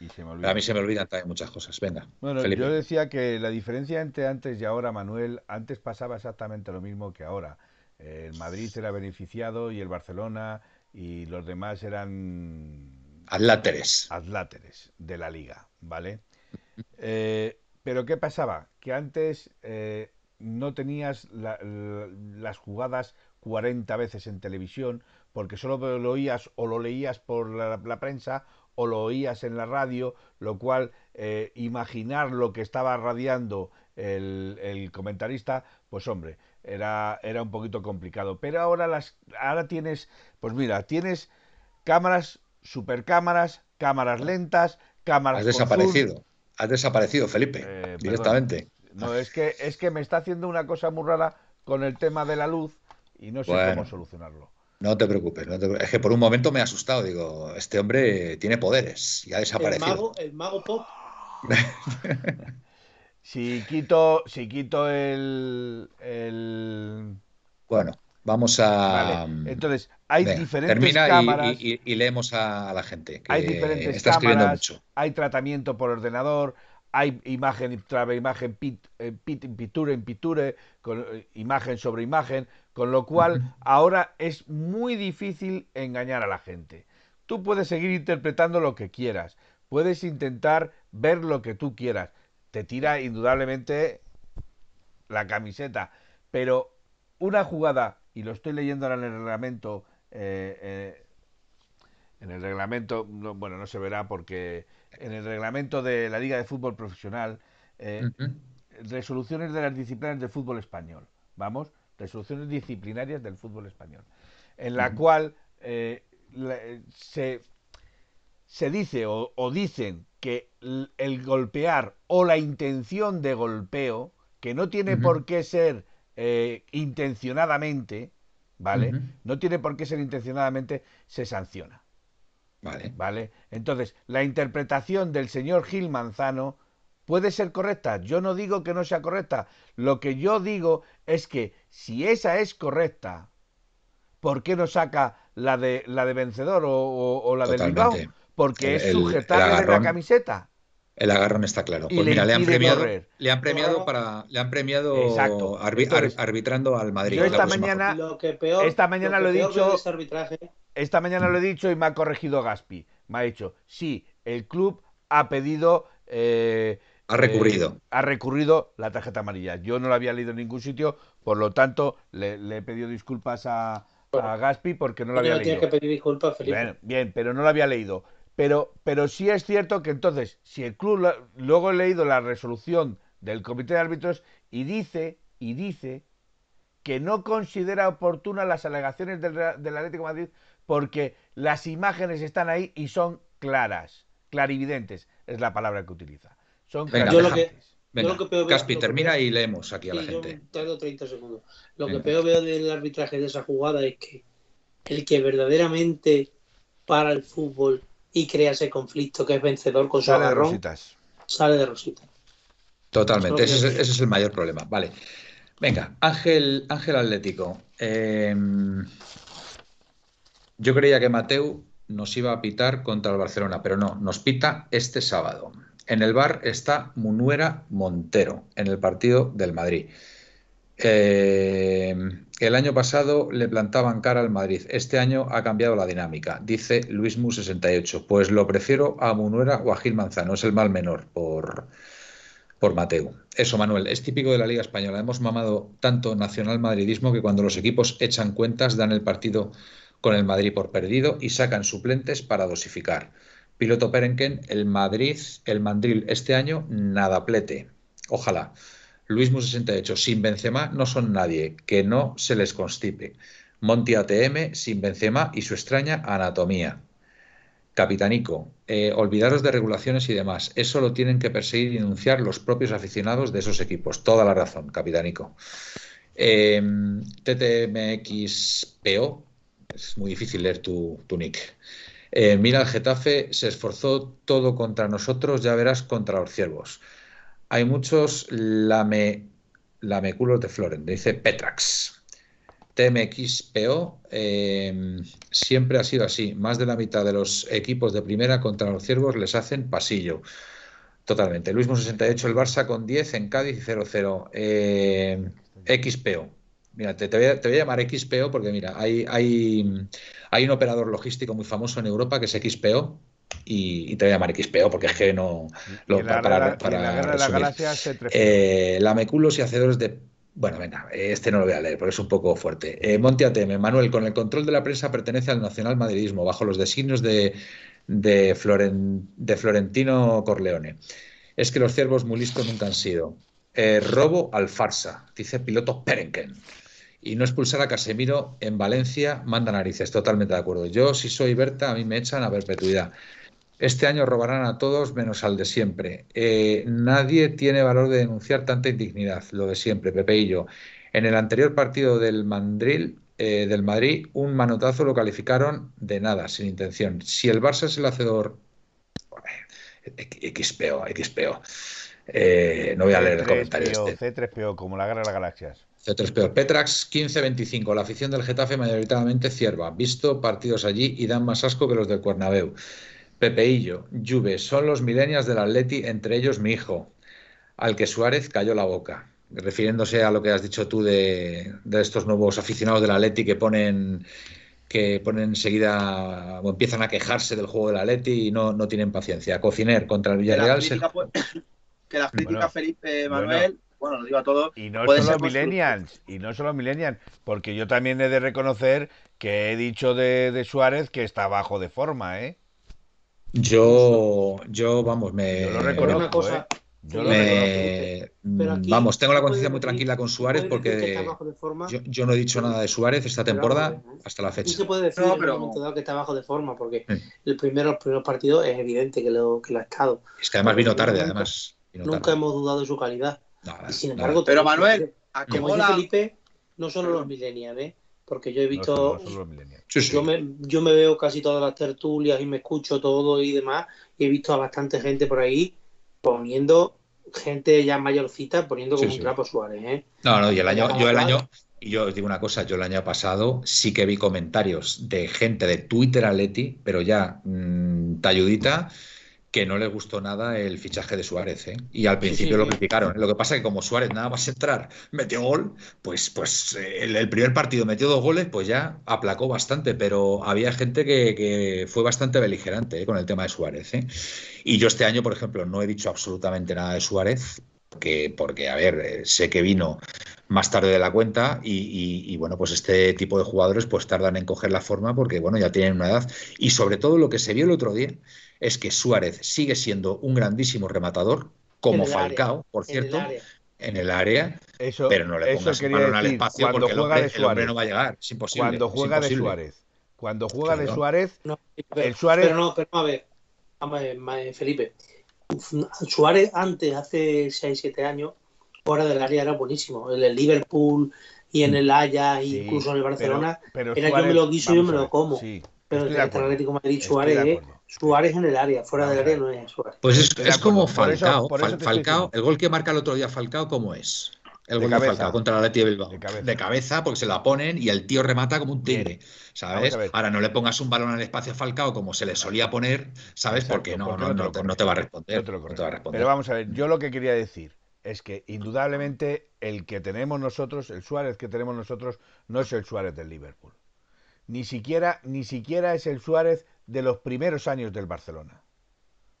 Y se me olvida. A mí se me olvidan también muchas cosas. Venga, Bueno, Felipe. yo decía que la diferencia entre antes y ahora, Manuel, antes pasaba exactamente lo mismo que ahora. El Madrid era beneficiado y el Barcelona y los demás eran Adláteres. adláteres de la liga, ¿vale? Eh, pero ¿qué pasaba? Que antes eh, no tenías la- la- las jugadas 40 veces en televisión porque solo lo oías o lo leías por la, la prensa o lo oías en la radio, lo cual eh, imaginar lo que estaba radiando el, el comentarista, pues hombre, era, era un poquito complicado. Pero ahora las ahora tienes, pues mira, tienes cámaras, supercámaras, cámaras lentas, cámaras Has zoom. desaparecido. Has desaparecido, Felipe. Eh, perdón. directamente. No, es que, es que me está haciendo una cosa muy rara con el tema de la luz y no sé Bueno. cómo solucionarlo. No te preocupes, no te Es que por un momento me he asustado. Digo, este hombre tiene poderes y ha El desaparecido. mago, el mago pop. Si quito, si quito el, el... Bueno, vamos a. Vale, entonces hay Venga, diferentes termina y- cámaras, y, y- y leemos a, la gente. Que hay diferentes está escribiendo cámaras, mucho. hay tratamiento por ordenador, hay imagen tras imagen, pit, eh, pit in picture en picture, con, eh, imagen sobre imagen, con lo cual ahora es muy difícil engañar a la gente. Tú puedes seguir interpretando lo que quieras, puedes intentar ver lo que tú quieras, te tira indudablemente la camiseta, pero una jugada, y lo estoy leyendo ahora en el reglamento, eh, eh, en el reglamento, no- bueno, no se verá porque en el reglamento de la Liga de Fútbol Profesional, eh, resoluciones de las disciplinas del fútbol español, vamos, resoluciones disciplinarias del fútbol español, en la cual eh, la- se, se dice o, o dicen que el golpear o la intención de golpeo, que no tiene por qué ser eh, intencionadamente, ¿vale? No tiene por qué ser intencionadamente, se sanciona. Vale. ¿Vale? Entonces, la interpretación del señor Gil Manzano puede ser correcta. Yo no digo que no sea correcta. Lo que yo digo es que si esa es correcta, ¿por qué no saca la de la de vencedor o, o- o la del Bilbao? Porque es El- el- sujetarle de la agarrón. camiseta. El agarrón está claro. Y Pues le mira, le han premiado, correr. le han premiado No. para, le han premiado Exacto. arbi- Entonces, ar- arbitrando al Madrid. yo esta mañana-. Lo que peor, esta mañana lo he dicho- Esta mañana lo he dicho y me ha corregido Gaspi. Me ha dicho, sí, el club ha pedido... eh, Ha recurrido. eh, ha recurrido la tarjeta amarilla. Yo no la había leído en ningún sitio, por lo tanto, le, le he pedido disculpas a, a Gaspi porque no la había tienes leído. que pedir disculpas, Felipe. Bien, bien, pero no la había leído. Pero, pero sí es cierto que entonces, si el club, luego he leído la resolución del comité de árbitros y dice, y dice que no considera oportunas las alegaciones del, Atlético de Madrid porque las imágenes están ahí y son claras, clarividentes, es la palabra que utiliza. Son Venga, Yo lo que- clarividentes. Venga, lo que peor veo- Caspi, lo que termina y leemos aquí a la yo gente. tardo 30 segundos. Lo Venga. que peor veo del arbitraje de esa jugada es que el que verdaderamente para el fútbol y crea ese conflicto que es vencedor con su Sale de agarrón, rositas. sale de rosita. Totalmente, es, ese es el mayor problema. Vale. Venga, Ángel, Ángel Atlético. Eh, yo creía que Mateu nos iba a pitar contra el Barcelona, pero no, nos pita este sábado. En el bar está Munuera Montero, en el partido del Madrid. Eh, el año pasado le plantaban cara al Madrid. Este año ha cambiado la dinámica, dice Luismu68. Pues lo prefiero a Munuera o a Gil Manzano, es el mal menor por, por Mateu. Eso, Manuel, es típico de la Liga Española. Hemos mamado tanto nacional madridismo que cuando los equipos echan cuentas dan el partido con el Madrid por perdido y sacan suplentes para dosificar. Piloto Perenquen, el Madrid, el Mandril este año, nada plete. Ojalá. Luis Mu68, sin Benzema no son nadie, que no se les constipe. Monti ATM, sin Benzema y su extraña anatomía. Capitanico, eh, olvidaros de regulaciones y demás. Eso lo tienen que perseguir y denunciar los propios aficionados de esos equipos. Toda la razón, Capitanico. Eh, TTMXPO, es muy difícil leer tu, tu nick. Eh, mira, el Getafe se esforzó todo contra nosotros, ya verás contra los ciervos. Hay muchos lame, lameculos de Floren, dice Petrax. TMXPO, eh, siempre ha sido así. Más de la mitad de los equipos de primera contra los ciervos les hacen pasillo. Totalmente. Luismo 68, el Barça con 10 en Cádiz y 0-0. Eh, XPO. Mira, te, voy a, llamar XPO porque, mira, hay, hay, un operador logístico muy famoso en Europa que es XPO y, y te voy a llamar XPO porque es que no. Lo, la, para, la, para, la guerra de se eh, Lameculos y hacedores de. Bueno, venga, este no lo voy a leer porque es un poco fuerte. Eh, Monte ATM, Manuel, con el control de la prensa pertenece al nacional madridismo bajo los designios de, de, Floren, de Florentino Corleone. Es que los ciervos muy listos nunca han sido. Eh, robo al farsa, dice piloto Perenken. Y no expulsar a Casemiro en Valencia manda narices, totalmente de acuerdo. Yo, si soy Berta, a mí me echan a perpetuidad. Este año robarán a todos menos al de siempre. Eh, nadie tiene valor de denunciar tanta indignidad, lo de siempre, Pepe y yo. En el anterior partido del Mandril, eh, del Madrid, un manotazo lo calificaron de nada, sin intención. Si el Barça es el hacedor, XPO, XPO. Eh, no voy a leer el comentario. Este. C3PO, como la guerra de las galaxias. C3PO. Petrax 15-25. La afición del Getafe mayoritariamente cierva. Visto partidos allí y dan más asco que los del Cuernabéu. Pepeillo, Juve, son los milenias del Atleti, entre ellos mi hijo, al que Suárez cayó la boca. Refiriéndose a lo que has dicho tú de, de estos nuevos aficionados del Atleti que ponen que ponen enseguida o empiezan a quejarse del juego del Atleti y no, no tienen paciencia. Cociner contra el Villarreal. Que las críticas, se... que las críticas bueno, Felipe Manuel, bueno, bueno, lo digo a todos. Y no solo millennials, y no solo millennials, porque yo también he de reconocer que he dicho de, de Suárez que está bajo de forma, ¿eh? Yo, yo, vamos, me. Yo lo reconozco, cosa, ¿eh? Yo me, vamos, tengo la conciencia muy tranquila con Suárez porque yo, yo, no he dicho nada de Suárez esta temporada pero, hasta la fecha. Sí se puede decir no, pero... en momento dado que está bajo de forma porque sí. el primero, los primeros partidos es evidente que lo, que lo ha estado. Es que además vino tarde, nunca, además. Vino nunca tarde. hemos dudado de su calidad. Nada, y sin embargo, pero Manuel, como dice Felipe, no solo los millennials, ¿eh? Porque yo he visto no, no, no sí, sí. Yo, me, yo me veo casi todas las tertulias y me escucho todo y demás y he visto a bastante gente por ahí poniendo gente ya mayorcita poniendo como sí, un trapo Suárez ¿eh? no no y el año yo el año y yo os digo una cosa yo el año pasado sí que vi comentarios de gente de Twitter a Leti pero ya mmm, talludita que no le gustó nada el fichaje de Suárez, ¿eh? Y al principio sí, sí, lo criticaron. Lo que pasa es que como Suárez nada más entrar metió gol, pues, pues el, el, primer partido metió dos goles, pues ya aplacó bastante, pero había gente que, que fue bastante beligerante ¿eh? con el tema de Suárez, ¿eh? Y yo este año, por ejemplo, no he dicho absolutamente nada de Suárez, porque, porque a ver, eh, sé que vino más tarde de la cuenta y, y, y, bueno, pues este tipo de jugadores pues tardan en coger la forma porque, bueno, ya tienen una edad. Y sobre todo lo que se vio el otro día es que Suárez sigue siendo un grandísimo rematador, como Falcao, área, por cierto, en el área, en el área eso, pero no le pongas mano decir, al espacio cuando porque juega el hombre, de Suárez, el hombre, no va a llegar, es imposible. Cuando juega de Suárez, cuando juega claro. de Suárez, no, pero, el Suárez... Pero no, pero no, a ver, a ver Felipe, Suárez antes, hace 6-7 años, fuera del área era buenísimo, en el Liverpool y en el Haya, sí, incluso en el Barcelona, pero, pero era Suárez, yo me lo guiso y yo me lo como. Sí, pero el Atlético Madrid Suárez es Suárez en el área, fuera del área no es Suárez. Pues es, es como Falcao. Por eso, por eso Falcao, el gol que marca el otro día Falcao, ¿cómo es? El de gol cabeza. de Falcao contra la Leti de Bilbao. De cabeza. de cabeza. porque se la ponen y el tío remata como un tigre, ¿sabes? Ahora no le pongas un balón al espacio a Falcao como se le solía poner, ¿sabes? Exacto, porque no, porque no, no, no, te no, te va a responder. No te va a responder. Pero vamos a ver, yo lo que quería decir es que indudablemente el que tenemos nosotros, el Suárez que tenemos nosotros, no es el Suárez del Liverpool. Ni siquiera, ni siquiera es el Suárez de los primeros años del Barcelona.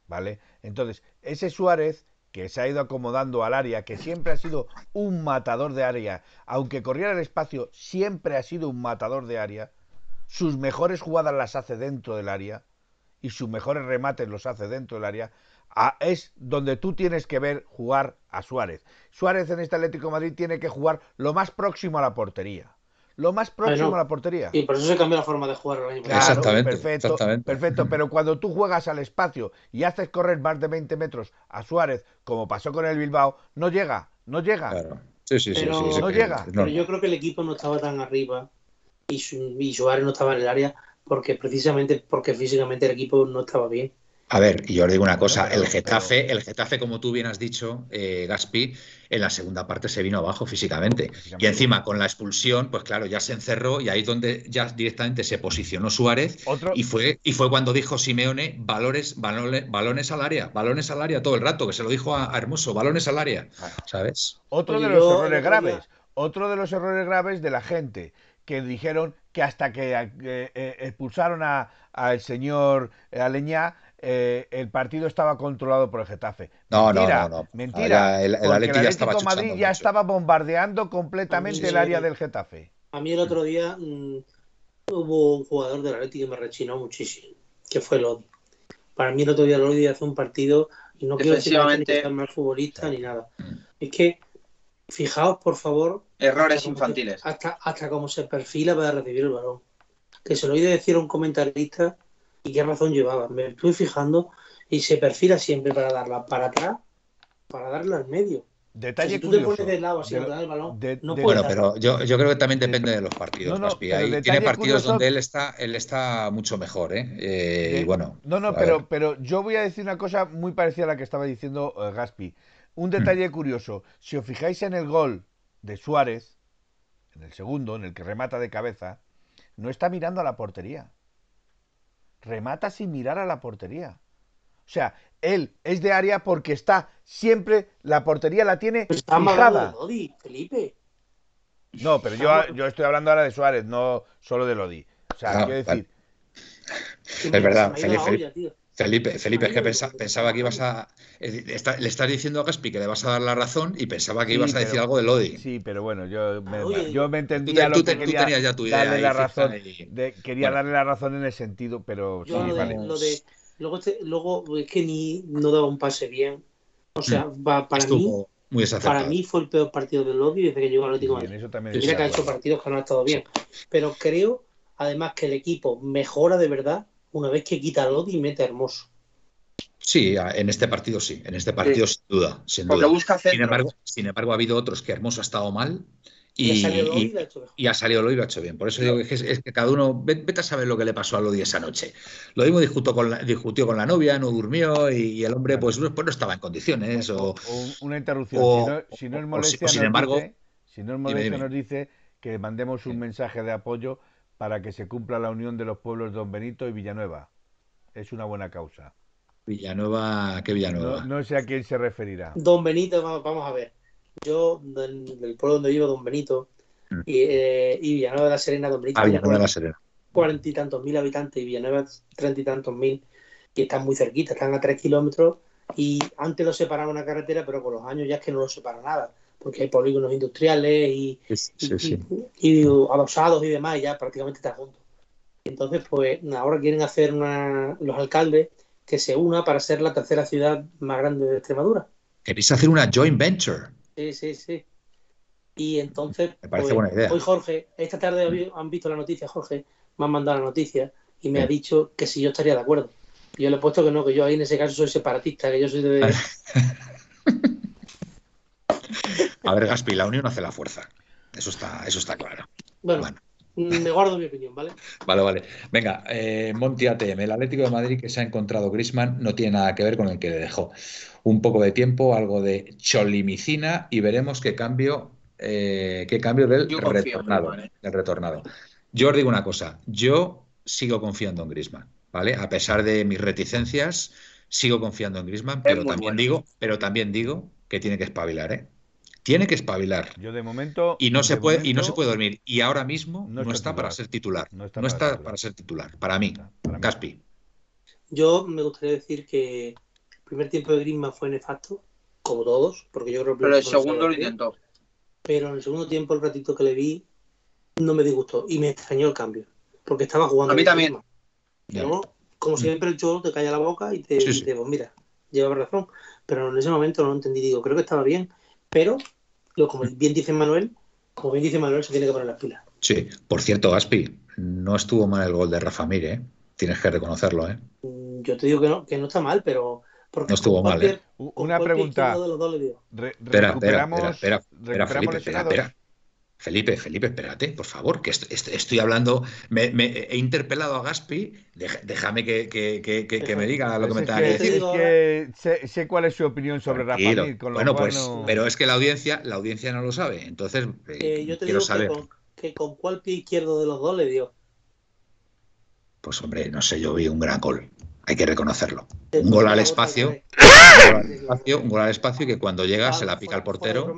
¿Vale? Entonces, ese Suárez que se ha ido acomodando al área, que siempre ha sido un matador de área, aunque corriera el espacio, siempre ha sido un matador de área, sus mejores jugadas las hace dentro del área y sus mejores remates los hace dentro del área, a, es donde tú tienes que ver jugar a Suárez. Suárez en este Atlético Madrid tiene que jugar lo más próximo a la portería lo más próximo bueno, a la portería. Y por eso se cambió la forma de jugar el año claro, exactamente, perfecto, exactamente. Perfecto, pero cuando tú juegas al espacio y haces correr más de 20 metros a Suárez, como pasó con el Bilbao, no llega, no llega. Claro. Sí, sí, sí, pero, sí, no llega. Pero yo creo que el equipo no estaba tan arriba y, su, y Suárez no estaba en el área porque precisamente porque físicamente el equipo no estaba bien. A ver, y yo os digo una cosa, el Getafe, el Getafe, como tú bien has dicho, eh, Gaspi, en la segunda parte se vino abajo físicamente. Y encima, con la expulsión, pues claro, ya se encerró y ahí es donde ya directamente se posicionó Suárez Otro, y fue, y fue cuando dijo Simeone, valores, balones, balones al área, balones al área todo el rato, que se lo dijo a, a Hermoso, balones al área, ¿sabes? Otro de los errores graves, otro de los errores graves de la gente que dijeron que hasta que eh, eh, expulsaron a- al señor eh, Aleñá, eh, el partido estaba controlado por el Getafe. No, no, mentira, no, no. mentira. Ya el- Atleti ya estaba Atlético Madrid ya mucho. estaba bombardeando completamente A mí el área del Getafe. A mí el otro día mm, hubo un jugador del Atlético que me rechinó muchísimo, que fue Lodi. Para mí el otro día Lodi hace un partido y no quiero decir que Defensivamente- sea mal futbolista ni nada. Es que fijaos por favor Errores hasta cómo infantiles. se- hasta, hasta cómo se perfila para recibir el balón. Que se lo oí decir a un comentarista y qué razón llevaba. Me estuve fijando y se perfila siempre para darla para atrás, para darla al medio. O sea, Detalle si tú te curioso. pones de lado así de el balón, de- no de- Bueno, dar. pero yo, yo creo que también depende de los partidos, No, no, tiene partidos curioso- donde él está, él está mucho mejor, ¿eh? Eh, de- y bueno, No, no, pero, ver. pero yo voy a decir una cosa muy parecida a la que estaba diciendo eh, Gaspi. Un detalle curioso. Si os fijáis en el gol de Suárez, en el segundo, en el que remata de cabeza, no está mirando a la portería. Remata sin mirar a la portería. O sea, él es de área porque está siempre, la portería la tiene de fijada. Lodi, Felipe. No, pero yo, yo estoy hablando ahora de Suárez, no solo de Lodi. O sea, quiero decir, Es verdad, se me ha ido la Felipe, olla, tío. Felipe, Felipe, es que pensa- pensaba que ibas a. está- le estás diciendo a Gaspi que le vas a dar la razón y pensaba que Sí, ibas a decir pero- algo de Lodi. Sí, pero bueno, yo me, Oye, yo me Tú, entendía te- lo tú que te- tú quería tenías ya tu idea. darle ahí la razón. y- de- quería Bueno. darle la razón en el sentido, pero Yo sí, lo, de, vale. lo de- luego, este- luego es que ni no daba un pase bien. O sea, Mm. va- para mí, Estuvo muy desacertado. para mí fue el peor partido del Lodi desde que llegó al Atlético de Madrid. mira que ha de hecho partidos que no han estado bien. Pero creo, además, que el equipo mejora de verdad una vez que quita a Lodi y mete a Hermoso. Sí, en este partido sí. En este partido sin duda. Sin Porque duda. busca Sin embargo, sin embargo, ha habido otros que Hermoso ha estado mal Y, y, ha salido Lodi y y- lo ha hecho mejor. y ha salido Lodi y lo ha hecho bien. Por eso digo que es, es que cada uno, ve- vete a saber lo que le pasó a Lodi esa noche. Lo mismo discutió con la, discutió con la novia, no durmió y, y el hombre pues, pues no estaba en condiciones. O, O- o una interrupción. o- si no, si no es o- o molestia, sin nos embargo- dice, si no es molestia, dime. nos dice que mandemos un mensaje de apoyo para que se cumpla la unión de los pueblos de Don Benito y Villanueva. Es una buena causa. Villanueva, ¿qué Villanueva? No, no sé a quién se referirá. Don Benito, vamos, a ver. Yo, del, del pueblo donde vivo, Don Benito, Mm. y, eh, y Villanueva de la Serena, Don Benito, Ah, tiene Villanueva de la Serena. cuarenta y tantos mil habitantes y Villanueva treinta y tantos mil y están muy cerquita, están a tres kilómetros y antes lo separaba una carretera, pero con los años ya es que no lo separa nada, porque hay polígonos industriales y, Sí, y, sí, sí. y- y adosados y demás, y ya prácticamente está junto. Entonces, pues ahora quieren hacer una, los alcaldes que se una para ser la tercera ciudad más grande de Extremadura. Queréis hacer una joint venture. Sí, sí, sí. Y entonces, Me parece pues, buena idea. hoy Jorge, esta tarde habi- han visto la noticia, Jorge, me han mandado la noticia y me Sí. ha dicho que si yo estaría de acuerdo. Yo le he puesto que no, que yo ahí en ese caso soy separatista, que yo soy de... A ver, Gaspi, la unión hace la fuerza. Eso está, eso está claro. Bueno, Bueno. mm, me guardo mi opinión, ¿vale? Vale, vale. Venga, eh, Monty ATM, el Atlético de Madrid que se ha encontrado Grisman no tiene nada que ver con el que le dejó. Un poco de tiempo, algo de cholimicina y veremos qué cambio, eh, qué cambio del Yo confío en retornado, ¿eh? del retornado. Yo os digo una cosa, yo sigo confiando en Grisman, ¿vale? A pesar de mis reticencias, sigo confiando en Grisman, pero también bueno. digo, pero también digo que tiene que espabilar, ¿eh? Tiene que espabilar. Yo de momento. Y no se puede, y no se puede dormir. Y ahora mismo no no, está está para ser titular. No No está está, para ser para, titular. ser titular. Para mí. para mí. Gaspi. Yo me gustaría decir que el primer tiempo de Griezmann fue nefasto, como todos, porque yo creo que Pero el segundo lo intentó. pero en el segundo tiempo, el ratito que le vi, no me disgustó y me extrañó el cambio, porque estaba jugando. A mí también. Griezmann. Ya. Pero, como siempre, el cholo te calla la boca y te Sí, pues mira, lleva razón. Pero en ese momento no lo entendí. Digo, creo que estaba bien, pero, lo, como bien dice Manuel, como bien dice Manuel, se tiene que poner las pilas. Sí. Por cierto, Gaspi, no estuvo mal el gol de Rafa Mir, ¿eh? Tienes que reconocerlo, ¿eh? Mm, Yo te digo que no, que no está mal, pero. Porque No estuvo mal, ¿eh? Una pregunta. Espera, espera, recuperamos, espera, espera, espera, Felipe. Felipe, espérate, por favor, que estoy, hablando, me, he interpelado a Gaspi, déjame que, me diga lo que me tenga que, decir. Es que sé, cuál es su opinión sobre Rafa Mir, Bueno, pues, pero es que la audiencia, la audiencia no lo sabe, entonces eh, eh, yo te quiero digo saber. Que con, cuál pie izquierdo de los dos le dio. Pues hombre, no sé, yo vi un gran gol, hay que reconocerlo. Un gol al espacio, un gol al espacio, y que cuando llega se la pica al portero.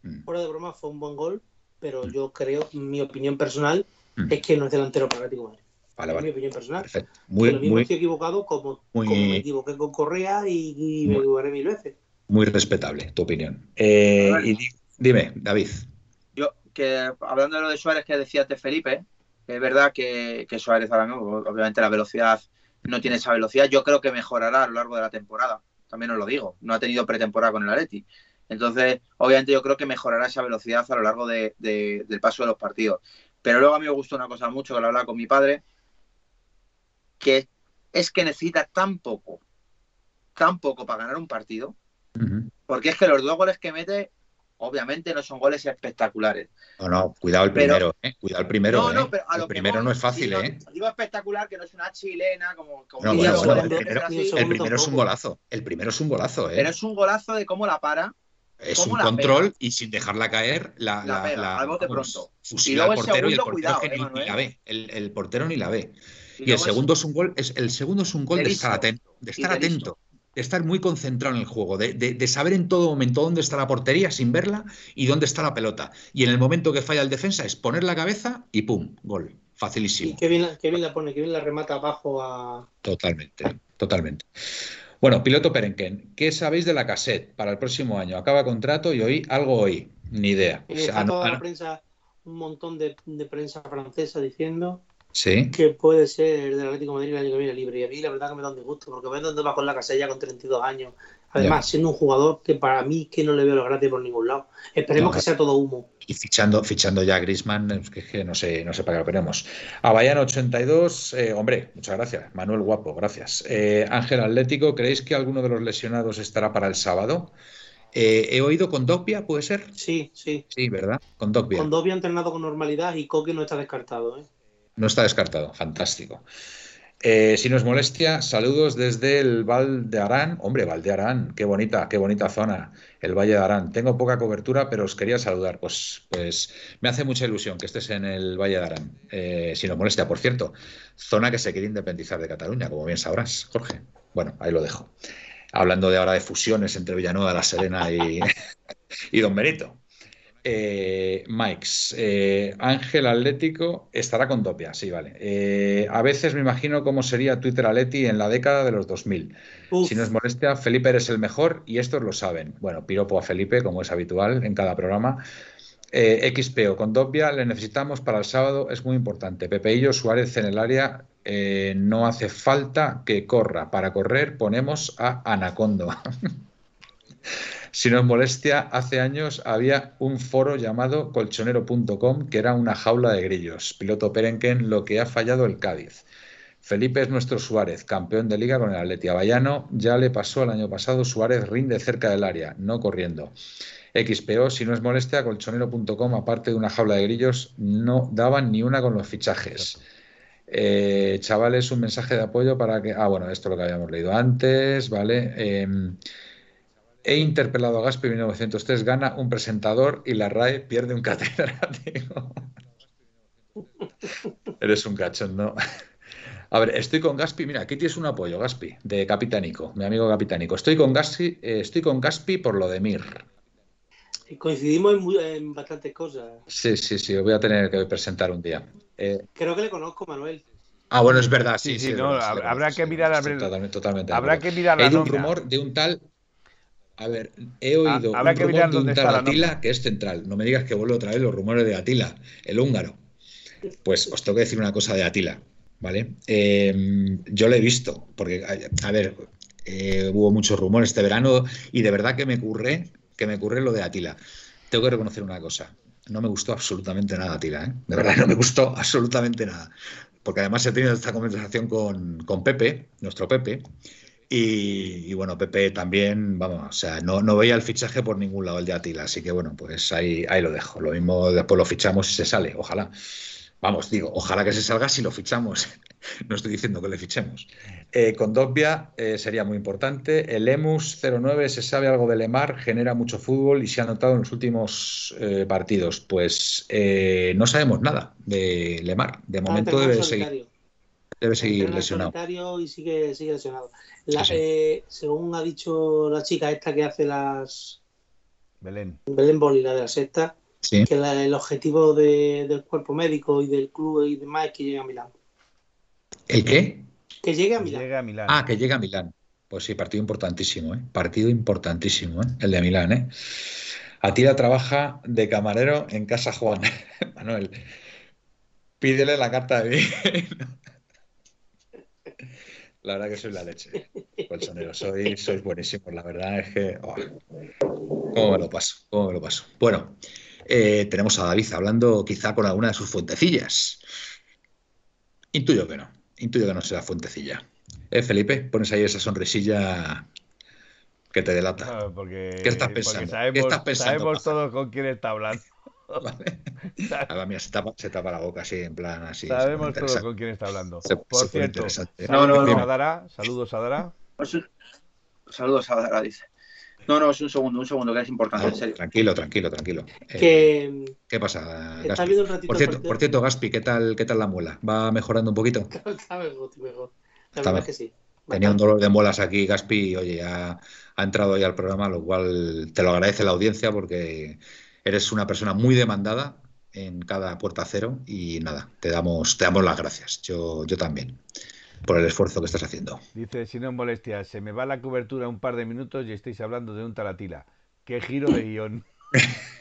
Mm. Fuera de broma, fue un buen gol pero yo creo, mi opinión personal, mm. es que no es delantero para Atlético Madrid. Vale, vale. mi opinión personal. Perfecto. Muy, lo mismo estoy equivocado como, me equivoqué con Correa y, me equivocaré mil veces. Muy respetable tu opinión. Eh, y dime, David. Yo, que hablando de lo de Suárez que decías de Felipe, es verdad que, que Suárez ahora mismo, obviamente la velocidad no tiene esa velocidad. Yo creo que mejorará a lo largo de la temporada. También os lo digo. No ha tenido pretemporada con el Atleti. Entonces, obviamente yo creo que mejorará esa velocidad a lo largo del paso de los partidos. Pero luego a mí me gustó una cosa mucho que lo hablaba con mi padre, que es que necesita tan poco, tan poco para ganar un partido, porque es que los dos goles que mete, obviamente no son goles espectaculares. No, no, cuidado el primero, ¿eh? cuidado el primero. No, no, ¿eh? pero el primero no es fácil, ¿eh? Digo espectacular, que no es una chilena, como. no, bueno, el, primero, el primero es un golazo. El primero es un golazo, ¿eh? Pero es un golazo de cómo la para es un control y sin dejarla caer la, la, la, al pronto. y luego el portero y el portero que ni, la ve. El, portero ni la ve. Y, el segundo es un gol, es, el segundo es un gol de estar atento, de estar atento, de estar muy concentrado en el juego, de, de, saber en todo momento dónde está la portería sin verla y dónde está la pelota. Y en el momento que falla el defensa es poner la cabeza y pum, gol. Facilísimo. Y qué bien, qué bien la pone, qué bien la remata abajo a. Totalmente, totalmente. Bueno, piloto Perenquen, ¿qué sabéis de la cassette para el próximo año? Acaba contrato y hoy algo hoy, ni idea. Eh, toda la prensa, un montón de, prensa francesa diciendo que puede ser del Atlético de Madrid el año que viene libre. Y a mí la verdad que me da un disgusto, porque ves dónde va con la casella con 32 años. Además, siendo un jugador que para mí que no le veo lo gratis por ningún lado. Esperemos que sea todo humo. Y fichando, fichando ya a Grisman, que, no sé, no sé para qué lo ponemos. Bayano 82, eh, hombre, muchas gracias. Manuel Guapo, gracias. Eh, Ángel Atlético, ¿creéis que alguno de los lesionados estará para el sábado? Eh, he oído con Dogbia, ¿puede ser? Sí, sí. Sí, ¿verdad? Con Dogbia. Con Dogbia entrenado con normalidad y Coque no está descartado. ¿eh? No está descartado, fantástico. Eh, si nos molestia, saludos desde el Val de Arán. Hombre, Val de Arán, qué bonita, qué bonita zona, el Valle de Arán. Tengo poca cobertura, pero os quería saludar. Pues, pues me hace mucha ilusión que estés en el Valle de Arán. Eh, si nos molestia, por cierto, zona que se quiere independizar de Cataluña, como bien sabrás, Jorge. Bueno, ahí lo dejo. Hablando de ahora de fusiones entre Villanueva, La Serena y, y Don Benito. Eh, Mikes, eh, Ángel Atlético estará con Topia, sí, vale. Eh, a veces me imagino cómo sería Twitter Atleti en la década de los 2000. Si nos molestia, Felipe eres el mejor y estos lo saben. Bueno, piropo a Felipe, como es habitual en cada programa. Eh, XPO con Topia le necesitamos para el sábado, es muy importante. Pepeillo Suárez en el área, no hace falta que corra. Para correr ponemos a Anacondo. Si nos molestia, hace años había un foro llamado colchonero.com que era una jaula de grillos. Piloto Perenquen, lo que ha fallado el Cádiz. Felipe es nuestro Suárez, campeón de liga con el Atleti Bayano. Ya le pasó el año pasado, Suárez rinde cerca del área, no corriendo. XPO, si no es molestia, colchonero.com, aparte de una jaula de grillos, no daban ni una con los fichajes. Eh, chavales, un mensaje de apoyo para que. Ah, bueno, esto es lo que habíamos leído antes, ¿vale? Em, He interpelado a Gaspi 1903, gana un presentador y la RAE pierde un catedrático. Eres un cachondo. A ver, estoy con Gaspi. Mira, aquí tienes un apoyo, Gaspi, de Capitánico, mi amigo Capitánico. Estoy con Gaspi, eh, estoy con Gaspi por lo de Mir. Coincidimos en, bastantes cosas. Sí, sí, sí, voy a tener que presentar un día. Eh, Creo que le conozco, Manuel. Ah, bueno, es verdad, sí, sí. no, habrá, que mirar a Totalmente, totalmente. Habrá que mirar Hay un rumor de un tal a ver, he ah, oído un rumor de un tal Atila que es central. No me digas que vuelvo otra vez los rumores de Atila, el húngaro. Pues os tengo que decir una cosa de Atila, ¿vale? Em, yo lo he visto, porque, a, ver, eh, hubo muchos rumores este verano y de verdad que me ocurre, que me ocurre lo de Atila. Tengo que reconocer una cosa. No me gustó absolutamente nada Atila, ¿eh? De verdad, no me gustó absolutamente nada. Porque además he tenido esta conversación con, con Pepe, nuestro Pepe, Y, bueno, Pepe también, vamos, o sea, no, no veía el fichaje por ningún lado el de Atila, así que bueno, pues ahí, ahí lo dejo. Lo mismo después lo fichamos y se sale, ojalá. Vamos, digo, ojalá que se salga si lo fichamos. no estoy diciendo que le fichemos. Eh, con Dogbia eh, sería muy importante. El Emus 09 se sabe algo de Lemar, genera mucho fútbol y se ha notado en los últimos eh, partidos. Pues no sabemos nada de Lemar. De momento debe seguir. Debe seguir lesionado. Y sigue, sigue lesionado. Eh, según ha dicho la chica esta que hace las. Belén. Belén Boli, la de la secta, que el objetivo del cuerpo médico y del club y demás es que llegue a Milán. ¿El qué? Que llegue a Milán. Ah, que llegue a Milán. Pues sí, partido importantísimo, ¿eh? Partido importantísimo, ¿eh? El de Milán, ¿eh? Atila trabaja de camarero en Casa Juan. Manuel, pídele la carta de vino. La verdad que soy la leche, colchonero. Soy, sois buenísimos. La verdad es que. Oh, ¿Cómo me lo paso? ¿Cómo me lo paso? Bueno, eh, tenemos a David hablando quizá con alguna de sus fuentecillas. Intuyo que no. Intuyo que no será fuentecilla. ¿Eh, Felipe? Pones ahí esa sonrisilla que te delata. ¿Qué estás pensando? ¿Qué estás pensando? Sabemos todos con quién está hablando. Vale. mía, se tapa, se tapa, la boca así, en plan así. Sabemos todo con quién está hablando. Por cierto, no, no, no. A Dara, saludos a Dara. Saludos a Dara, dice. No, no, es un segundo, un segundo, que es importante, en serio. Tranquilo, tranquilo, tranquilo. Eh, ¿Qué pasa, Gaspi? Por cierto, por cierto, Gaspi, ¿qué tal, ¿qué tal la muela? ¿Va mejorando un poquito? Está mejor, mejor. La verdad que sí. Tenía un dolor de muelas aquí, Gaspi, y oye, ha, ha entrado ahí al programa, lo cual te lo agradece la audiencia porque Eres una persona muy demandada en cada puerta cero y nada, te damos, te damos las gracias. Yo, yo también por el esfuerzo que estás haciendo. Dice, si no es molestia, se me va la cobertura un par de minutos y estáis hablando de un taratila. Qué giro de guion.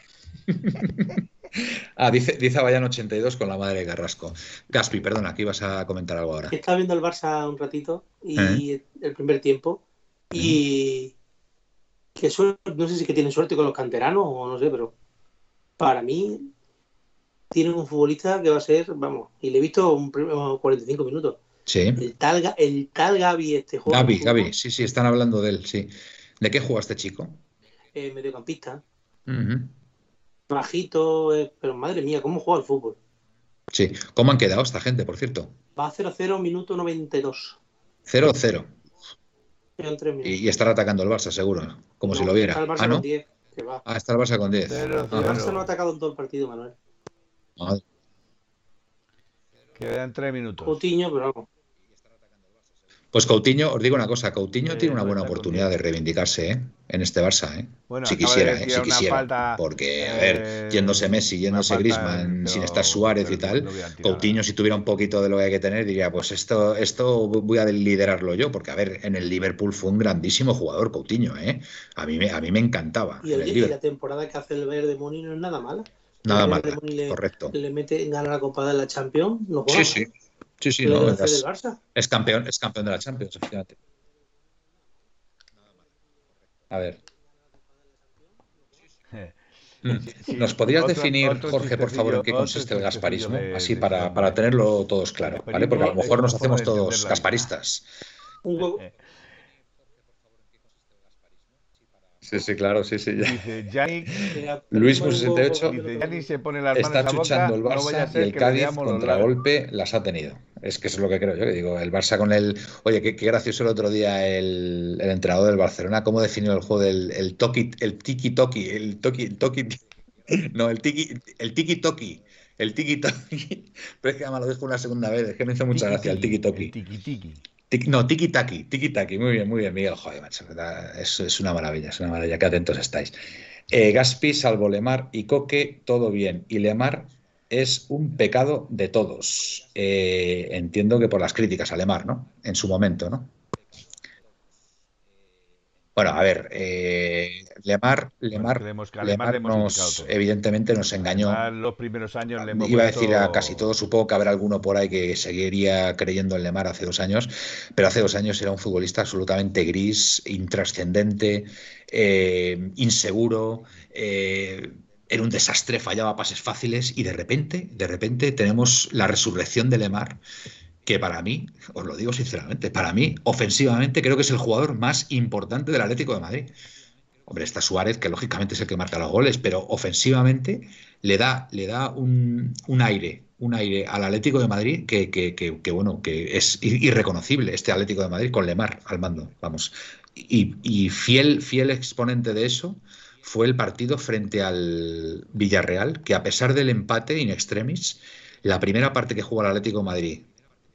ah, dice, dice 82 con la madre de Carrasco. Gaspi, perdona, aquí vas a comentar algo ahora. Estaba viendo el Barça un ratito y ¿Eh? el primer tiempo y que no sé si que tienen suerte con los canteranos o no sé, pero para mí tienen un futbolista que va a ser, vamos, y le he visto un 45 minutos. Sí. El tal, el tal Gaby este juego. Gaby, Gaby, sí, sí, están hablando de él, sí. ¿De qué juega este chico? Eh, mediocampista. Bajito, eh, pero madre mía, ¿cómo juega el fútbol? Sí, ¿cómo han quedado esta gente, por cierto? Va a 0-0, minuto 92. 0-0. Y, y estar atacando el Barça, seguro, como si lo viera. ah, ¿no? Que va. Ah, está el Barça con 10. El Barça no ha atacado en todo el partido, Manuel. Madre. Quedan 3 minutos. Coutinho, pero vamos. Pues Coutinho, os digo una cosa, Coutinho tiene una buena oportunidad de reivindicarse ¿eh? en este Barça, ¿eh? Bueno, si quisiera, ¿eh? si quisiera. porque, a ver, eh, yéndose Messi, yéndose Griezmann, sin estar Suárez y tal, Coutinho si tuviera un poquito de lo que hay que tener, diría, pues esto, esto voy a liderarlo yo, porque, a ver, en el Liverpool fue un grandísimo jugador Coutinho, ¿eh? A mí, me, a mí me encantaba. Y, el, la temporada que hace el Verde Moni no es nada mala. Nada mala, correcto. Le mete, gana la Copa de la Champions, no Sí, sí. Sí, sí, no, es, campeón, es campeón de la Champions, fíjate. A ver. ¿Nos podrías definir, Jorge, por favor, en qué consiste el gasparismo? Así para, para tenerlo todos claro, ¿vale? Porque a lo mejor nos hacemos todos gasparistas. Un Sí, sí, claro, sí, sí. Dice Yannick, Luis 68 dice, se pone las está chuchando el Barça y el Cádiz contragolpe las ha tenido. Es que eso es lo que creo yo, que digo, el Barça con el... Oye, qué, gracioso el otro día el, el, entrenador del Barcelona, cómo definió el juego del el toki, el tiki-toki, el toki, el toki... No, el tiki, el tiki-toki. El tiki-toki. Pero es que además lo dijo una segunda vez, es que me hizo mucha gracia el tiki-toki. Tiki-tiki no, tiki-taki, tiki-taki. Muy bien, muy bien, Miguel. Joder, macho. Es, es una maravilla, es una maravilla. Qué atentos estáis. Eh, Gaspi, salvo Lemar y Coque, todo bien. Y Lemar es un pecado de todos. Eh, entiendo que por las críticas a Lemar, ¿no? En su momento, ¿no? Bueno, a ver, eh, Lemar, Lemar, Lemar, nos, evidentemente nos engañó. los primeros años Iba a decir a casi todo, supongo que habrá alguno por ahí que seguiría creyendo en Lemar hace dos años, pero hace dos años era un futbolista absolutamente gris, intrascendente, eh, inseguro. Eh, era un desastre, fallaba pases fáciles y de repente, de repente tenemos la resurrección de Lemar que para mí, os lo digo sinceramente, para mí, ofensivamente, creo que es el jugador más importante del Atlético de Madrid. Hombre, está Suárez, que lógicamente es el que marca los goles, pero ofensivamente le da, le da un, un aire, un aire al Atlético de Madrid que, que, que, bueno, que es irreconocible este Atlético de Madrid con Lemar al mando, vamos. Y, y, fiel, fiel exponente de eso fue el partido frente al Villarreal, que a pesar del empate in extremis, la primera parte que jugó el Atlético de Madrid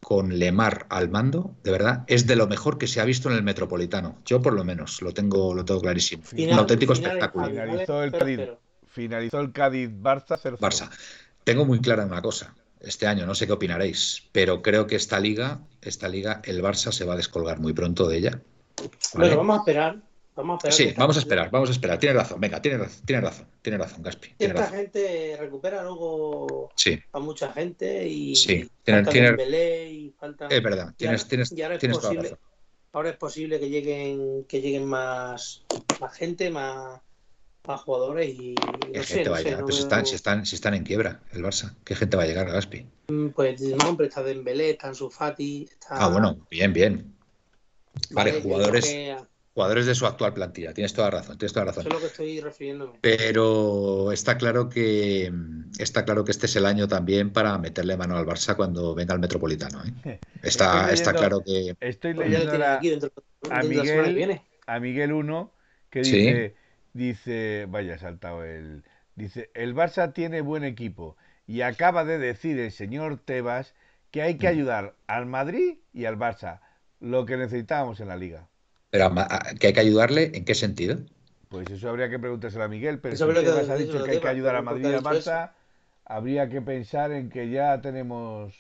con Lemar al mando, de verdad, es de lo mejor que se ha visto en el Metropolitano. Yo por lo menos lo tengo, lo tengo clarísimo. un auténtico espectáculo. Finalizó el Cádiz, finalizó el Cádiz Barça Barça. Tengo muy clara una cosa. Este año, no sé qué opinaréis, pero creo que esta liga, esta liga, el Barça se va a descolgar muy pronto de ella. Bueno, vamos a esperar. Vamos a sí, vamos a esperar, vamos a esperar. Tiene razón, venga, tiene razón, tiene razón, tiene razón, Gaspi. Esta gente recupera luego a mucha gente y sí. tiene, tiene... y falta... Es verdad, tienes, tienes, ahora tienes posible, toda razón. Ahora es posible que lleguen, que lleguen más, más gente, más, más jugadores y no sé, gente no va a llegar? no Pues veo- están, si, están, si están en quiebra, el Barça. ¿Qué gente va a llegar, Gaspi? Mm, Pues no, hombre, está Dembélé, está Ansu Fati, está... Ah, bueno, bien, bien. Vale, jugadores, que jugadores de su actual plantilla. Tienes toda razón, tienes toda razón. Eso es lo que estoy refiriéndome. Pero está claro que está claro que este es el año también para meterle mano al Barça cuando venga el Metropolitano. ¿eh? Está, está claro que Estoy Pues leyendo dentro, a la Miguel, viene. a Miguel 1 que Sí. dice, dice, vaya ha saltado el, dice, el Barça tiene buen equipo y acaba de decir el señor Tebas que hay que ayudar al Madrid y al Barça, lo que necesitábamos en la liga. Pero a ma- a- que hay que ayudarle. ¿En qué sentido? Pues eso habría que preguntárselo a Miguel, pero Eso si habría que ha dicho a que hay que ayudar a pero ¿por Madrid y dicho Barça, habría que pensar en que ya tenemos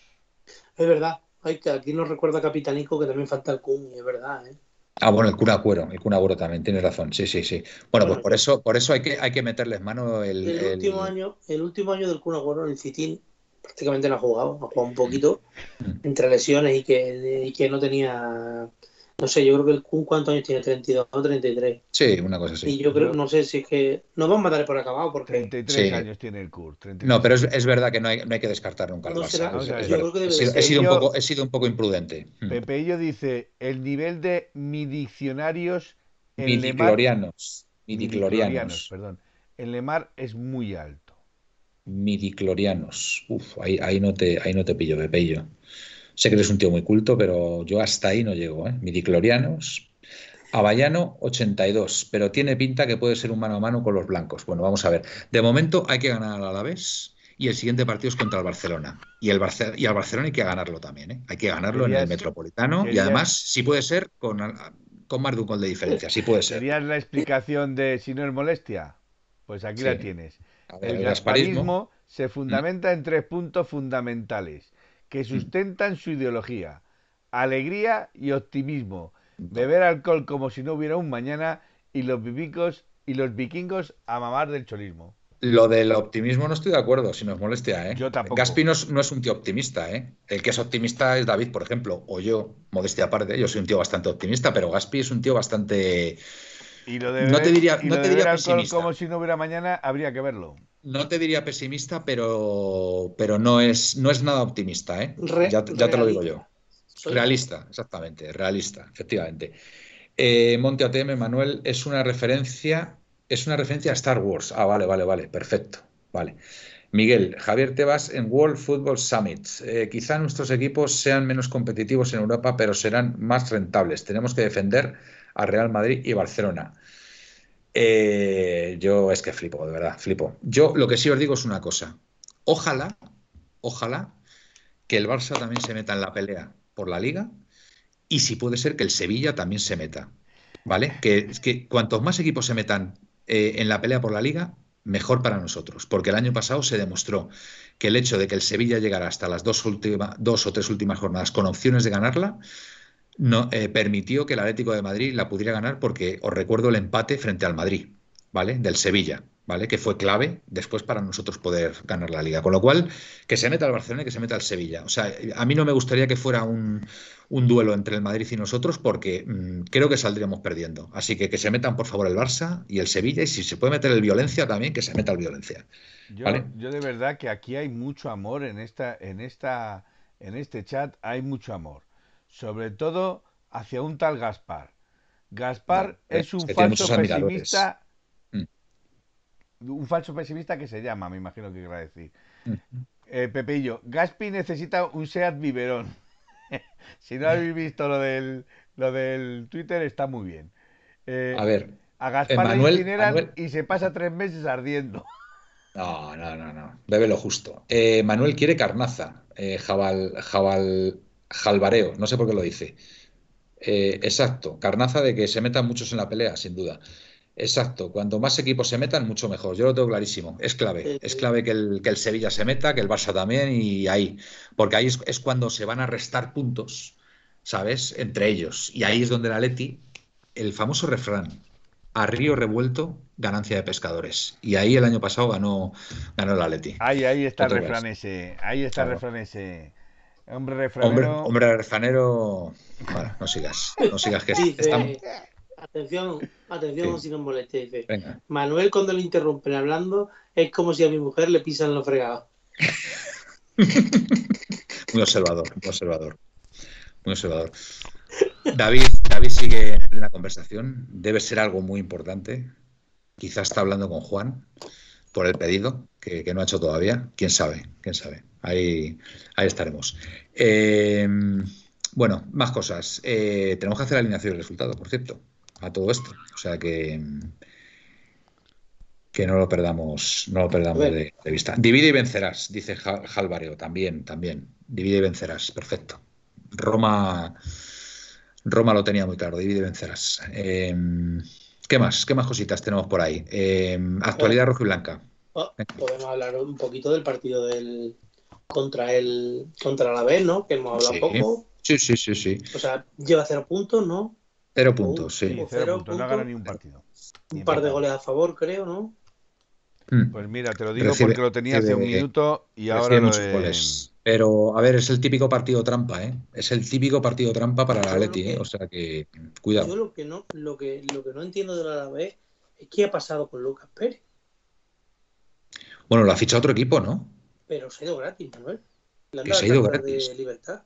Es verdad. Hay que, aquí nos recuerda Capitanico que también falta el Kun, y es verdad, ¿eh? Ah, bueno, el Kun Cuero, el Kun Agüero también, tienes razón. Sí, sí, sí. Bueno, pues por eso, por eso hay que, hay que meterles mano el, El, el- último año, el último año del Kun Agüero en el Citín prácticamente no ha jugado, ha jugado un poquito Mm. entre lesiones y que, y que no tenía, no sé, yo creo que el Kun cuántos años tiene, 32 o 33. Sí, una cosa así. Y yo creo, no sé si es que nos vamos a matar por acabado porque 33 Sí. años tiene el. 33. No, pero es, es verdad que no hay, no hay que descartar nunca No Barça. será- Es- o sea, es yo verdad. creo que debe he, sido, de he sido un poco, he sido un poco imprudente. Mm. Pepeillo dice, el nivel de mi diccionarios en Lemar, Midiclorianos. midiclorianos, perdón, en Lemar es muy alto. Midiclorianos. Uf, ahí, ahí no te, ahí no te pillo, Pepillo. Sé que eres un tío muy culto, pero yo hasta ahí no llego, ¿eh? Midiclorianos. Avallano 82, pero tiene pinta que puede ser un mano a mano con los blancos. Bueno, vamos a ver. De momento hay que ganar al Alavés y el siguiente partido es contra el Barcelona. Y, el Barce- y al Barcelona hay que ganarlo también, ¿eh? Hay que ganarlo en el Metropolitano y además, si puede ser, con, con más de un gol de diferencia. Sí puede ser. ¿Serías la explicación de si no es molestia? Pues aquí la tienes. Ver, El el gasparismo. gasparismo se fundamenta en tres puntos fundamentales que sustentan su ideología. Alegría y optimismo. Beber alcohol como si no hubiera un mañana y los vikingos y los vikingos a mamar del cholismo. Lo del optimismo no estoy de acuerdo, si nos molestia, ¿eh? Yo tampoco. Gaspi no es, no es un tío optimista, ¿eh? El que es optimista es David, por ejemplo, o yo, modestia aparte, yo soy un tío bastante optimista, pero Gaspi es un tío bastante... Y lo de No te diría- y no lo te de diría pesimista. como si no hubiera mañana habría que verlo. No te diría pesimista, pero, pero no, es, no es nada optimista, ¿eh? Re- ya, ya te lo digo yo. Soy- Realista, exactamente, realista, efectivamente. Eh, Monte ATM, Manuel, es una referencia, es una referencia a Star Wars. Ah, vale, vale, vale, perfecto. Vale. Miguel, Javier Tebas en World Football Summit. Eh, quizá nuestros equipos sean menos competitivos en Europa, pero serán más rentables. Tenemos que defender a Real Madrid y Barcelona. Eh, yo es que flipo, de verdad, flipo. Yo lo que sí os digo es una cosa. Ojalá, ojalá que el Barça también se meta en la pelea por la liga y si puede ser que el Sevilla también se meta. ¿Vale? Que, cuantos más equipos se metan eh, en la pelea por la liga, mejor para nosotros. Porque el año pasado se demostró que el hecho de que el Sevilla llegara hasta las dos, dos o tres últimas jornadas con opciones de ganarla, no, eh, permitió que el Atlético de Madrid la pudiera ganar porque os recuerdo el empate frente al Madrid, ¿vale? Del Sevilla, ¿vale? Que fue clave después para nosotros poder ganar la liga. Con lo cual, que se meta el Barcelona y que se meta el Sevilla. O sea, a mí no me gustaría que fuera un, un duelo entre el Madrid y nosotros porque mm, creo que saldríamos perdiendo. Así que que se metan, por favor, el Barça y el Sevilla y si se puede meter el Violencia también, que se meta el Violencia. Yo, yo de verdad que aquí hay mucho amor en esta, en esta, en este chat hay mucho amor, sobre todo hacia un tal Gaspar. Gaspar No, es un falso pesimista, Mm. un falso pesimista que se llama, me imagino que querrá decir. Mm. Eh, Pepeillo, Gaspi necesita un Seat Biberón. si no habéis visto lo del, lo del Twitter, está muy bien. Eh, A ver, a Gaspar Manuel- le incineran Manuel- y se pasa tres meses ardiendo. no, no, no, no. Bebe lo justo. Eh, Manuel quiere carnaza, eh, jabal, jabal, jalbareo, no sé por qué lo dice. Eh, exacto, carnaza de que se metan muchos en la pelea, sin duda. Exacto, cuanto más equipos se metan, mucho mejor. Yo lo tengo clarísimo. Es clave. Es clave que el, que el Sevilla se meta, que el Barça también, y ahí. Porque ahí es, es cuando se van a restar puntos, ¿sabes? Entre ellos. Y ahí es donde la Leti, el famoso refrán, a río revuelto, ganancia de pescadores. Y ahí el año pasado ganó, ganó la Leti. Ahí, ahí está el refrán ese. Ahí está el refrán ese. Hombre Hombre, refranero. hombre refranero. Bueno, no sigas. No sigas que Dice, estamos. atención, atención, Sí. si nos moleste, dice. Venga. Manuel cuando le interrumpen hablando es como si a mi mujer le pisan los fregados. Muy observador, muy observador. Muy observador. David, David sigue en plena conversación. Debe ser algo muy importante. Quizás está hablando con Juan por el pedido que, que no ha hecho todavía. Quién sabe, quién sabe. Ahí, ahí estaremos. Eh, bueno, más cosas. Eh, tenemos que hacer la alineación del resultado, por cierto, a todo esto. O sea que, que no lo perdamos, no lo perdamos de, de vista. Divide y vencerás, dice Ja- Jalvareo. También, también. Divide y vencerás. Perfecto. Roma, Roma lo tenía muy claro. Divide y vencerás. Eh, ¿qué más? ¿Qué más cositas tenemos por ahí? Eh, actualidad rojo y blanca. Oh, podemos hablar un poquito del partido del contra el contra la vez, ¿no? Que hemos hablado Sí. poco. Sí, sí, sí, sí. O sea, lleva cero puntos, ¿no? Cero puntos, Sí, cero cero puntos, no ganado ni un partido. Ni Un par de goles a favor, creo, ¿no? Mm. Pues mira, te lo digo Recibe- porque lo tenía hace un minuto y ahora lo he- goles. Pero, a ver, es el típico partido trampa, ¿eh? Es el típico partido trampa para la Yo Atleti, que- ¿eh? O sea que, Yo cuidado. lo que no, lo que, lo que no entiendo de la Alavés es qué ha pasado con Lucas Pérez. Bueno, lo ha fichado otro equipo, ¿no? Pero se ha ido gratis, Manuel. Que se ha ido gratis. de libertad.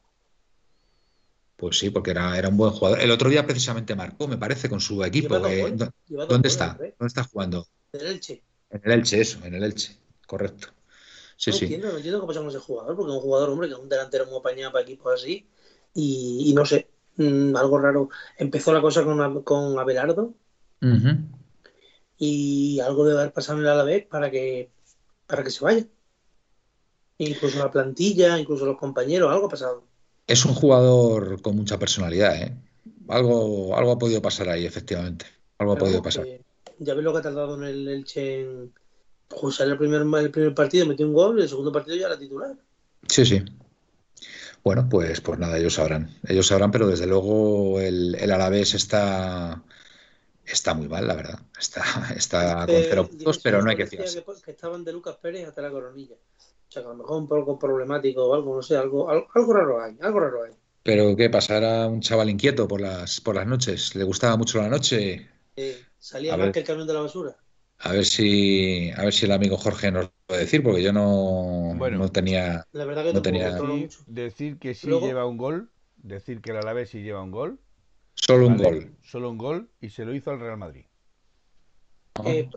Pues sí, porque era, era un buen jugador. El otro día precisamente marcó, me parece, con su equipo. Eh, goles. ¿dó- Lleva dos ¿Dónde está? ¿Dónde está jugando? Del Elche. En el Elche, eso, en el Elche. Correcto. Sí, no sí. entiendo, no entiendo qué pasa con ese jugador, porque es un jugador, hombre, que es un delantero muy apañado para equipos así. Y, y no sé, mm, algo raro. Empezó la cosa con, con Abelardo y algo debe haber pasado en el Alavés para que, para que se vaya. Incluso la plantilla, incluso los compañeros, algo ha pasado. Es un jugador con mucha personalidad, ¿eh? Algo, algo ha podido pasar ahí, efectivamente. Algo ha podido pasar. ya ves lo que ha tardado en el Elche en pues, el primer, el primer partido, metió un gol y el segundo partido ya era titular. Sí, sí. Bueno, pues, pues nada, ellos sabrán. Ellos sabrán, pero desde luego el, el Alavés está, está muy mal, la verdad. Está, está con cero puntos, pero no hay que fiarse. Que, que estaban de Lucas Pérez hasta la coronilla. O sea, que a lo mejor un poco problemático o algo, no sé, algo, algo, algo raro hay, algo raro hay. Pero ¿qué pasa? Era un chaval inquieto por las, por las noches. Le gustaba mucho la noche. Eh, salía A más ver. que el camión de la basura. A ver si, a ver si el amigo Jorge nos lo puede decir, porque yo no, Bueno. no tenía. La verdad que No tenía- Decir, mucho. decir que sí Luego- lleva un gol, decir que el Alavés sí lleva un gol, Solo un ¿vale? gol. solo un gol y se lo hizo al Real Madrid. Eh,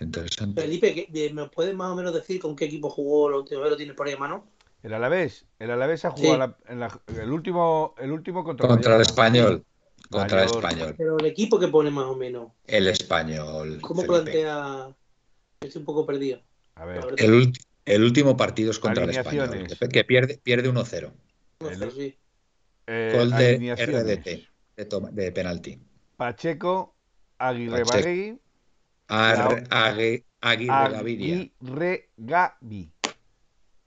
interesante. Felipe, ¿qué- ¿me puedes más o menos decir con qué equipo jugó vez? ¿Lo tienes por ahí a mano? El Alavés, el Alavés ha jugado Sí. la- en la- el último, el último contra, Contra el español. Contra el español. Pero el equipo que pone más o menos. El español. ¿Cómo Felipe. plantea? Estoy un poco perdido. A ver. El, último partido es contra el español. Que, pierde, pierde 1-0. No el- sé, sí. eh, Gol de. RDT. De, penalti. Pacheco, Aguirre Pacheco. Ar- Ague- Aguirre Gaviria. Aguirre Gavi,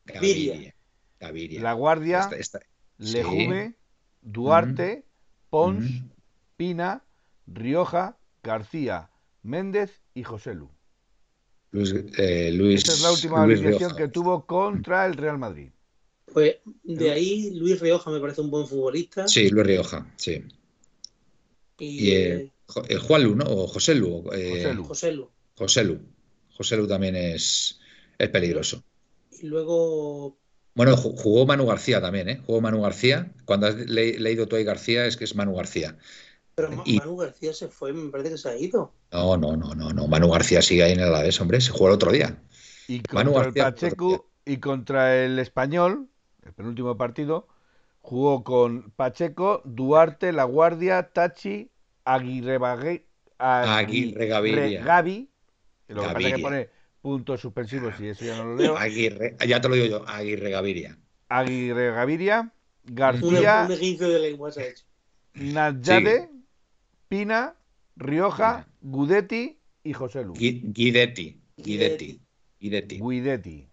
Gaviria. Gaviria. La Guardia, Esta- esta- sí. Lejume, Duarte, Pons, Mm. Pina, Rioja, García, Méndez y José Lu. Luis, eh, Luis, Esta es la última alineación que tuvo contra el Real Madrid. Pues de ahí Luis Rioja me parece un buen futbolista. Sí, Luis Rioja, sí. Y, eh, Juan Lu, ¿no? O José Lu. eh, José Lu. José Lu. José Lu. José Lu también es, es peligroso. Y luego Bueno, jugó Manu García también, ¿eh? Jugó Manu García. Cuando has leído tú ahí García, es que es Manu García. Pero Manu García se fue, me parece que se ha ido. No, no, no, no, no. Manu García sigue ahí en el Alavés, hombre. Se jugó el otro día. Y contra el Pacheco y contra el Español, el penúltimo partido, jugó con Pacheco, Duarte, La Guardia, Tachi, Aguirre, Aguirre Gaviria. Gavi. Lo que pasa es que pone puntos suspensivos y eso ya no lo leo. Aguirre, ya te lo digo yo, Aguirre Gaviria. Aguirre Gaviria, García, Nayade, Pina, Rioja, Gudetti y José Lu. Guidetti, Guidetti, Guidetti. Guidetti.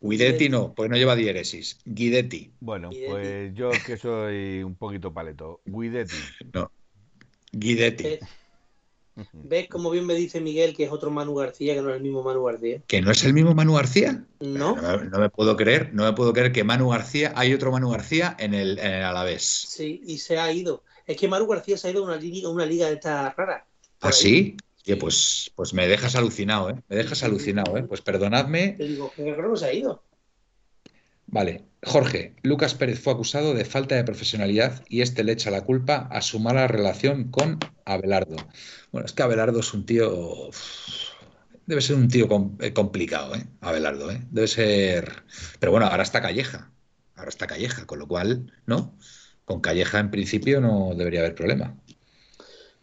Guidetti no, pues no lleva diéresis. Guidetti. Bueno, pues yo que soy un poquito paleto. Guidetti. No. Guidetti. ¿Ves cómo bien me dice Miguel que es otro Manu García, que no es el mismo Manu García? ¿Que no es el mismo Manu García? No. No, me puedo creer, no me puedo creer que Manu García, hay otro Manu García en el, en el Alavés. Sí, y se ha ido. Es que Manu García se ha ido a una liga, una liga de esta rara. ¿Ah, sí? pues, pues me dejas alucinado, ¿eh? Me dejas alucinado, ¿eh? Pues perdonadme. Te digo, que creo que se ha ido. Vale, Jorge, Lucas Pérez fue acusado de falta de profesionalidad y este le echa la culpa a su mala relación con Abelardo. Bueno, es que Abelardo es un tío. Debe ser un tío eh, complicado, ¿eh? Abelardo, ¿eh? Debe ser. Pero bueno, ahora está Calleja. Ahora está Calleja, con lo cual, ¿no? Con Calleja en principio no debería haber problema.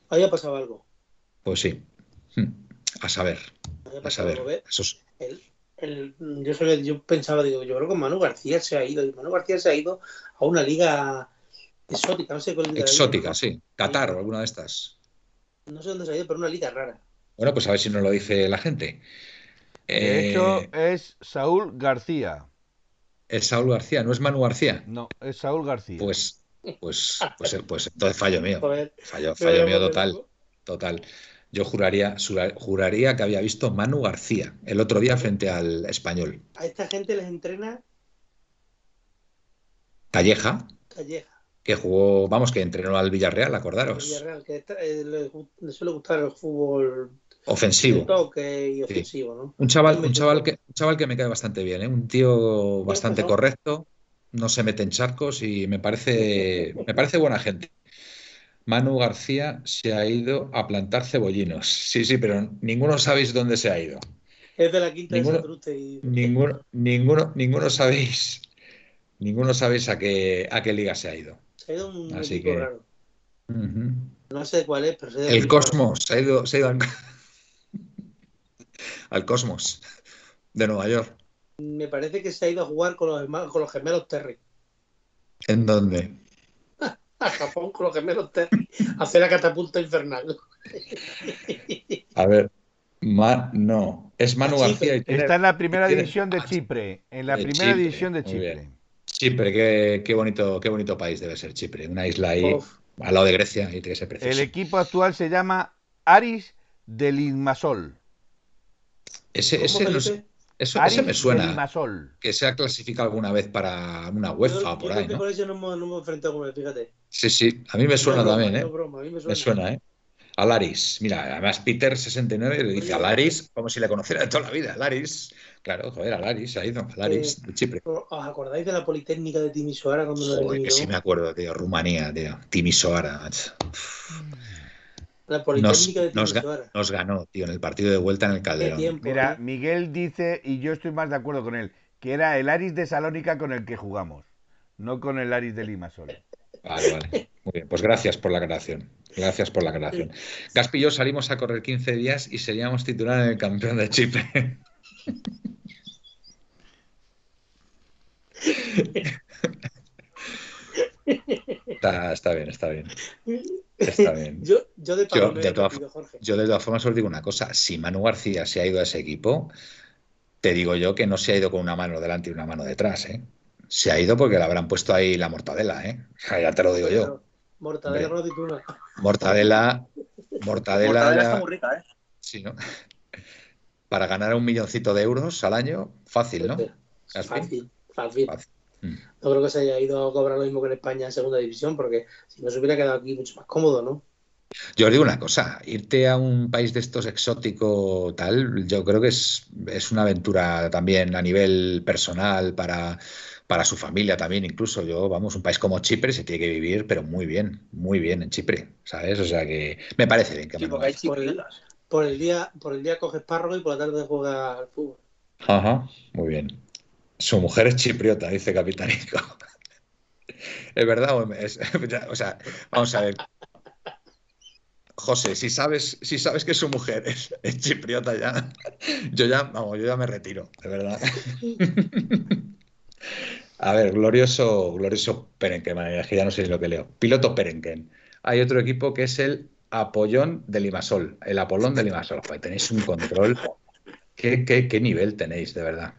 Ahí ha pasado algo. Pues sí. Hmm. A saber. A saber. Yo, yo pensaba, digo, yo creo que Manu García se ha ido. Manu García se ha ido a una liga exótica, no sé cuál Exótica, sí. Qatar o alguna de estas. No sé dónde se ha ido, pero una liga rara. Bueno, pues a ver si nos lo dice la gente. De hecho, eh, es Saúl García. Es Saúl García, no es Manu García. No, es Saúl García. Pues, pues, pues, pues entonces fallo mío. Fallo, fallo mío total. Total. Yo juraría, juraría que había visto Manu García el otro día frente al español. A esta gente les entrena Calleja. Calleja. Que jugó, vamos, que entrenó al Villarreal, acordaros. Villarreal, que eh, le, suele gustar el fútbol ofensivo. Toque y ofensivo, ¿no? Un chaval, un chaval que, un chaval que me cae bastante bien, ¿eh? un tío bastante correcto, no se mete en charcos y me parece, me parece buena gente. Manu García se ha ido a plantar cebollinos. Sí, sí, pero ninguno sabéis dónde se ha ido. Es de la quinta ninguno, de y... ninguno, ninguno, ninguno sabéis, ninguno sabéis a qué, a qué liga se ha ido. Se ha ido un Así que... raro. No sé cuál es, pero se ha ido El Cosmos, se ha ido, se ha ido al... al Cosmos de Nueva York. Me parece que se ha ido a jugar con los, con los gemelos Terry. ¿En dónde? A Japón con los gemelos Terry hacer la catapulta infernal. A ver, no, es Manu García. Está en la primera división de Chipre. En la primera división de Chipre. Chipre, qué, bonito, qué bonito país debe ser Chipre. Una isla ahí al lado de Grecia y tiene que ser precioso. El equipo actual se llama Aris del Inmasol. Ese, ese, no eso, me suena. Que se ha clasificado alguna vez para una UEFA por ahí. ¿no? Por eso no hemos, no hemos enfrentado con él, fíjate. Sí, sí, a mí me suena también, ¿eh? me, suena. ¿eh? Alaris, mira, además Peter 69 le dice a Alaris como si le conociera de toda la vida. Alaris, claro, joder, Alaris, ha ido, Alaris, eh, de Chipre. ¿Os acordáis de la Politécnica de Timisoara cuando lo Joder, que sí me acuerdo, tío, Rumanía, tío, Timisoara. La de nos, nos, ganó, tío, en el partido de vuelta en el Calderón. Mira, Miguel dice, y yo estoy más de acuerdo con él, que era el Aris de Salónica con el que jugamos, no con el Aris de Limasol. Vale, vale. Muy bien, pues gracias por la aclaración. Gracias por la aclaración. Gaspi y yo salimos a correr 15 días y seríamos titular en el campeón de Chipre. Está, bien, está bien. Está bien. Yo, de, todas, yo de todas formas os digo una cosa. Si Manu García se ha ido a ese equipo, te digo yo que no se ha ido con una mano delante y una mano detrás. ¿eh? Se ha ido porque le habrán puesto ahí la mortadela. ¿eh? ya te lo digo yo. Mortadela Mortadela. Mortadela. Mortadela está muy rica, ¿eh? Sí, ¿no? Para ganar un milloncito de euros al año, fácil, ¿no? Fácil, fácil. No creo que se haya ido a cobrar lo mismo que en España en segunda división, porque si no se hubiera quedado aquí mucho más cómodo, ¿no? Yo os digo una cosa, irte a un país de estos exótico tal, yo creo que es, es una aventura también a nivel personal para, para su familia también, incluso yo, vamos, un país como Chipre se tiene que vivir, pero muy bien, muy bien en Chipre, ¿sabes? O sea que me parece bien que Sí, me porque hay Por el, chipriotas. por el día, por el día coges párrafo y por la tarde juegas al fútbol. Ajá, muy bien. Su mujer es chipriota, dice Capitanico. ¿Es verdad? o sea, vamos a ver. José, si sabes, si sabes que su mujer es, chipriota ya, yo ya, vamos, yo ya me retiro, de verdad. A ver, glorioso, glorioso Perenquen, que ya no sé lo que leo. Piloto Perenquen. Hay otro equipo que es el Apollón de Limasol, el Apolón de Limasol. Tenéis un control. ¿Qué, qué, qué nivel tenéis, de verdad?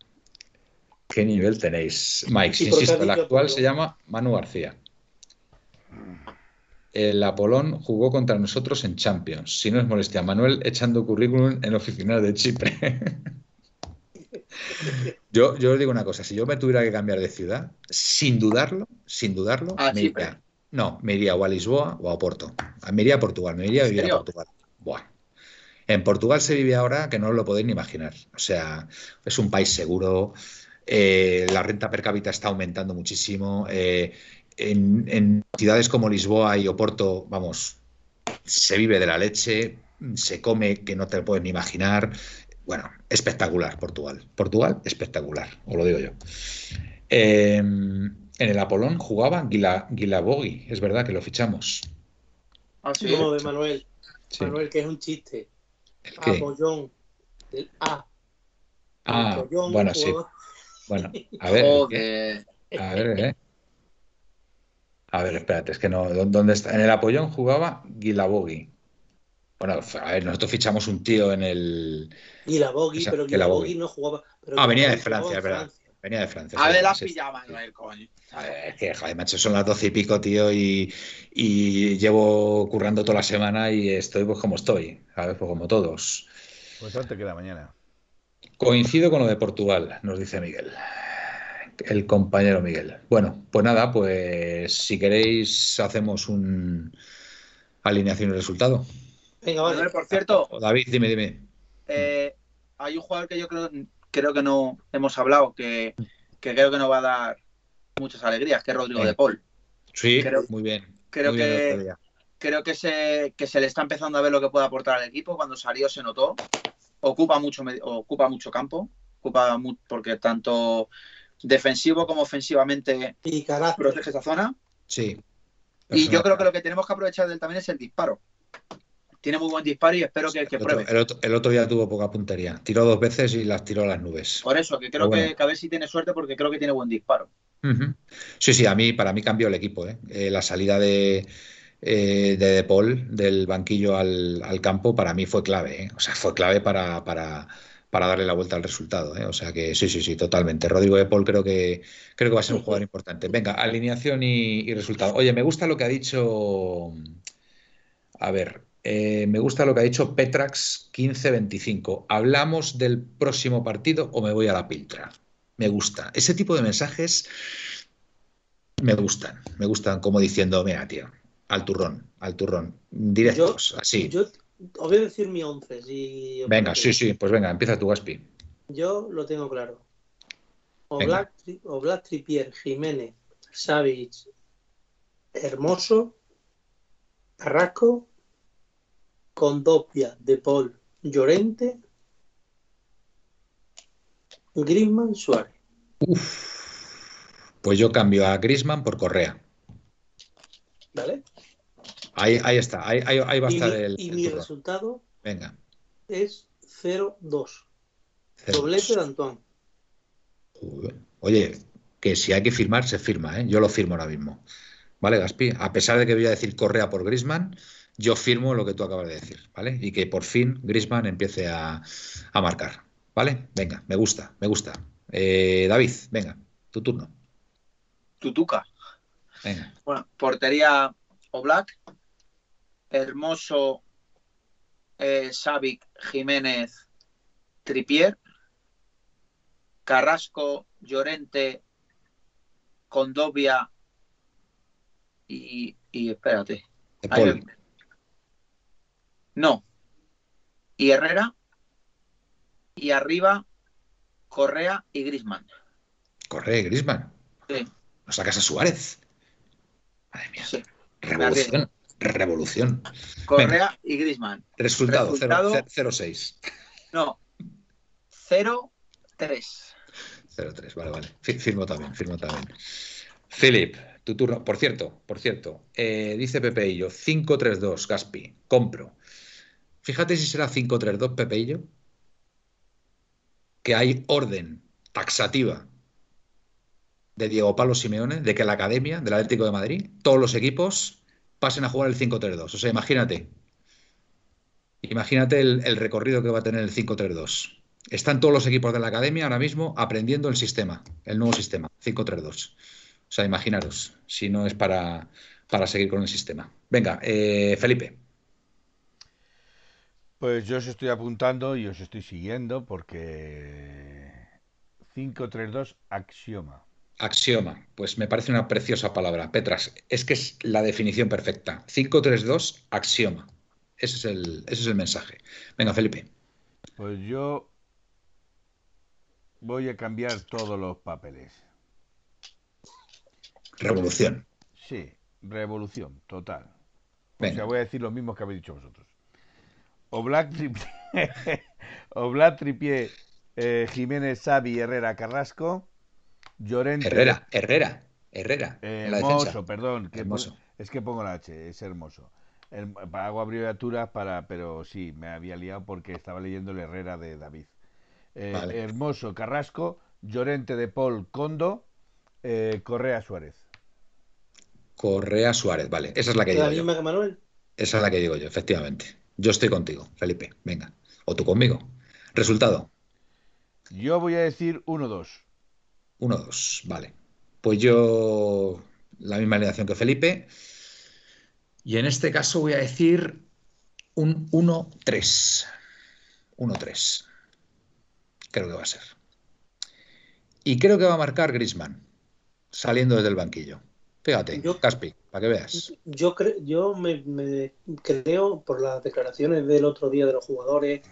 ¿Qué nivel tenéis? Mike, ¿Y por qué insisto, el actual se llama Manu García. El Apolón jugó contra nosotros en Champions. Si no es molestia, Manuel echando currículum en oficinas de Chipre. Yo, yo os digo una cosa, si yo me tuviera que cambiar de ciudad, sin dudarlo, sin dudarlo, A me iría, no, me iría o a Lisboa o a Oporto. Me iría a Portugal, me iría a ¿En vivir a? Portugal. Buah. En Portugal se vive ahora que no os lo podéis ni imaginar. O sea, es un país seguro, eh, la renta per cápita está aumentando muchísimo. eh, en, en ciudades como Lisboa y Oporto, vamos, se vive de la leche, se come que no te lo puedes ni imaginar. Bueno, espectacular Portugal. Portugal, espectacular, os lo digo yo. Eh, en el Apolón jugaba Guila, Guilabogui, es verdad que lo fichamos. Ah, sí. ¿Cómo ve Manuel? Sí. Manuel, que es un chiste. ¿El qué? Apollón. El A. Ah, Apollón, bueno, sí. Bueno, a ver. A ver, ¿eh? A ver, espérate, es que no. ¿dó- ¿Dónde está? En el apoyón jugaba Guilabogui. Bueno, a ver, nosotros fichamos un tío en el. Y la Bogui, Esa- pero que la Guilabogui Bogui. no jugaba. pero Ah, venía de Francia, es verdad. Venía de Francia. A ver, la has pillado, Manuel, coño. A ver, es que, joder, macho, son las doce y pico, tío, y, y llevo currando toda la semana y estoy pues como estoy, ¿sabes? Pues como todos. Pues antes que la mañana. Coincido con lo de Portugal, nos dice Miguel. El compañero Miguel. Bueno, pues nada, pues si queréis hacemos un alineación y resultado. Venga, vale. Por cierto, David, dime, dime. eh, hay un jugador que yo creo, creo que no hemos hablado, que, que creo que nos va a dar muchas alegrías, que es Rodrigo Venga. de Paul. Sí, Creo- muy bien. creo muy bien que-. Creo que se, que se le está empezando a ver lo que puede aportar al equipo. Cuando salió se notó. Ocupa mucho, ocupa mucho campo, ocupa porque tanto defensivo como ofensivamente Y protege esa zona. Sí. Y yo creo que lo que tenemos que aprovechar de él también es el disparo. Tiene muy buen disparo y espero que, que el otro, pruebe. el otro- el otro día tuvo poca puntería. Tiró dos veces y las tiró a las nubes. Por eso, que creo bueno. que, que a ver si tiene suerte porque creo que tiene buen disparo. Sí, sí, a mí, para mí cambió el equipo, ¿eh? Eh, la salida de, eh, de De Paul del banquillo al, campo para mí fue clave, ¿eh? O sea, fue clave para, para, para darle la vuelta al resultado, ¿eh? O sea que sí, sí, sí, totalmente. Rodrigo De creo que, creo que va a ser un jugador importante. Venga, alineación y, y resultado. Oye, me gusta lo que ha dicho. A ver, eh, me gusta lo que ha dicho Petrax 1525. ¿Hablamos del próximo partido o me voy a la piltra? Me gusta. Ese tipo de mensajes me gustan. Me gustan como diciendo, mira, tío, al turrón, al turrón. Directos, así. Yo os voy a decir mi once. Si os Venga, sí, sí, pues venga, empieza tú, Gaspi. Yo lo tengo claro. Oblak, Tri- Oblak Tripier, Jiménez, Savic, Hermoso, Carrasco, Condopia, De Paul, Llorente, Griezmann, Suárez. Pues yo cambio a Grisman por Correa. ¿Vale? Ahí, ahí está, ahí, ahí- ahí va a estar mi, el, y el mi resultado Venga. es 0-2. cero. Doblete de Antoine. Oye, que si hay que firmar, se firma, ¿eh? Yo lo firmo ahora mismo. ¿Vale, Gaspi? A pesar de que voy a decir Correa por Grisman, yo firmo lo que tú acabas de decir, ¿vale? Y que por fin Grisman empiece a, a marcar, ¿vale? Venga, me gusta, me gusta. Eh, David, venga, tu turno. Tutuca. Venga. Bueno, portería Oblak, Hermoso, eh, Savic, Jiménez, Tripier, Carrasco, Llorente, Condovia y, y espérate. Lo- No. Y Herrera. Y arriba, Correa y Grisman. Correa y Grisman. Sí. ¿No sacas a Suárez? Madre mía. Sí. Revolución. Revolución. Correa y Grisman. Resultado, Resultado. 0-6. No. 0-3. 0-3, vale, vale. Fi- Firmo también, firmo también. Philip, tu turno. Por cierto, por cierto, eh, dice Pepeillo, 5-3-2, Gaspi, compro. Fíjate si será 5-3-2, Pepeillo, que hay orden taxativa de Diego Pablo Simeone, de que la academia del Atlético de Madrid, todos los equipos pasen a jugar el 5-3-2. O sea, imagínate. Imagínate el, el recorrido que va a tener el 5-3-2. Están todos los equipos de la academia ahora mismo aprendiendo el sistema, el nuevo sistema, 5-3-2. O sea, imaginaros, si no es para, para seguir con el sistema. Venga, eh, Felipe. Pues yo os estoy apuntando y os estoy siguiendo porque 532 axioma. Axioma, pues me parece una preciosa palabra. Petras, es que es la definición perfecta. 5-3-2, axioma. Ese es, el, ese es el mensaje. Venga, Felipe. Pues yo voy a cambiar todos los papeles. Revolución. Sí, revolución, total. O sea, voy a decir lo mismo que habéis dicho vosotros. Oblak Tripié, Oblak Tripié eh, Jiménez Xavi Herrera Carrasco, Llorente Herrera, Herrera, Herrera. eh, en la hermoso, defensa. perdón, que Hermoso. es que pongo la H, es hermoso. El- hago abreviaturas para, pero sí, me había liado porque estaba leyendo el Herrera de David. Eh, Vale. Hermoso Carrasco, Llorente de Paul Condo, eh, Correa Suárez. Correa Suárez, vale. Esa es la que La digo yo. misma que Manuel. Esa es la que digo yo, efectivamente. Yo estoy contigo, Felipe. Venga. O tú conmigo. Resultado. Yo voy a decir 1-2. 1-2. Vale. Pues yo la misma alineación que Felipe. Y en este caso voy a decir un 1-3. 1-3. Creo que va a ser. Y creo que va a marcar Grisman, saliendo desde el banquillo. Fíjate, Yo- Caspi, para que veas. Yo, cre- yo me, me creo, por las declaraciones del otro día de los jugadores,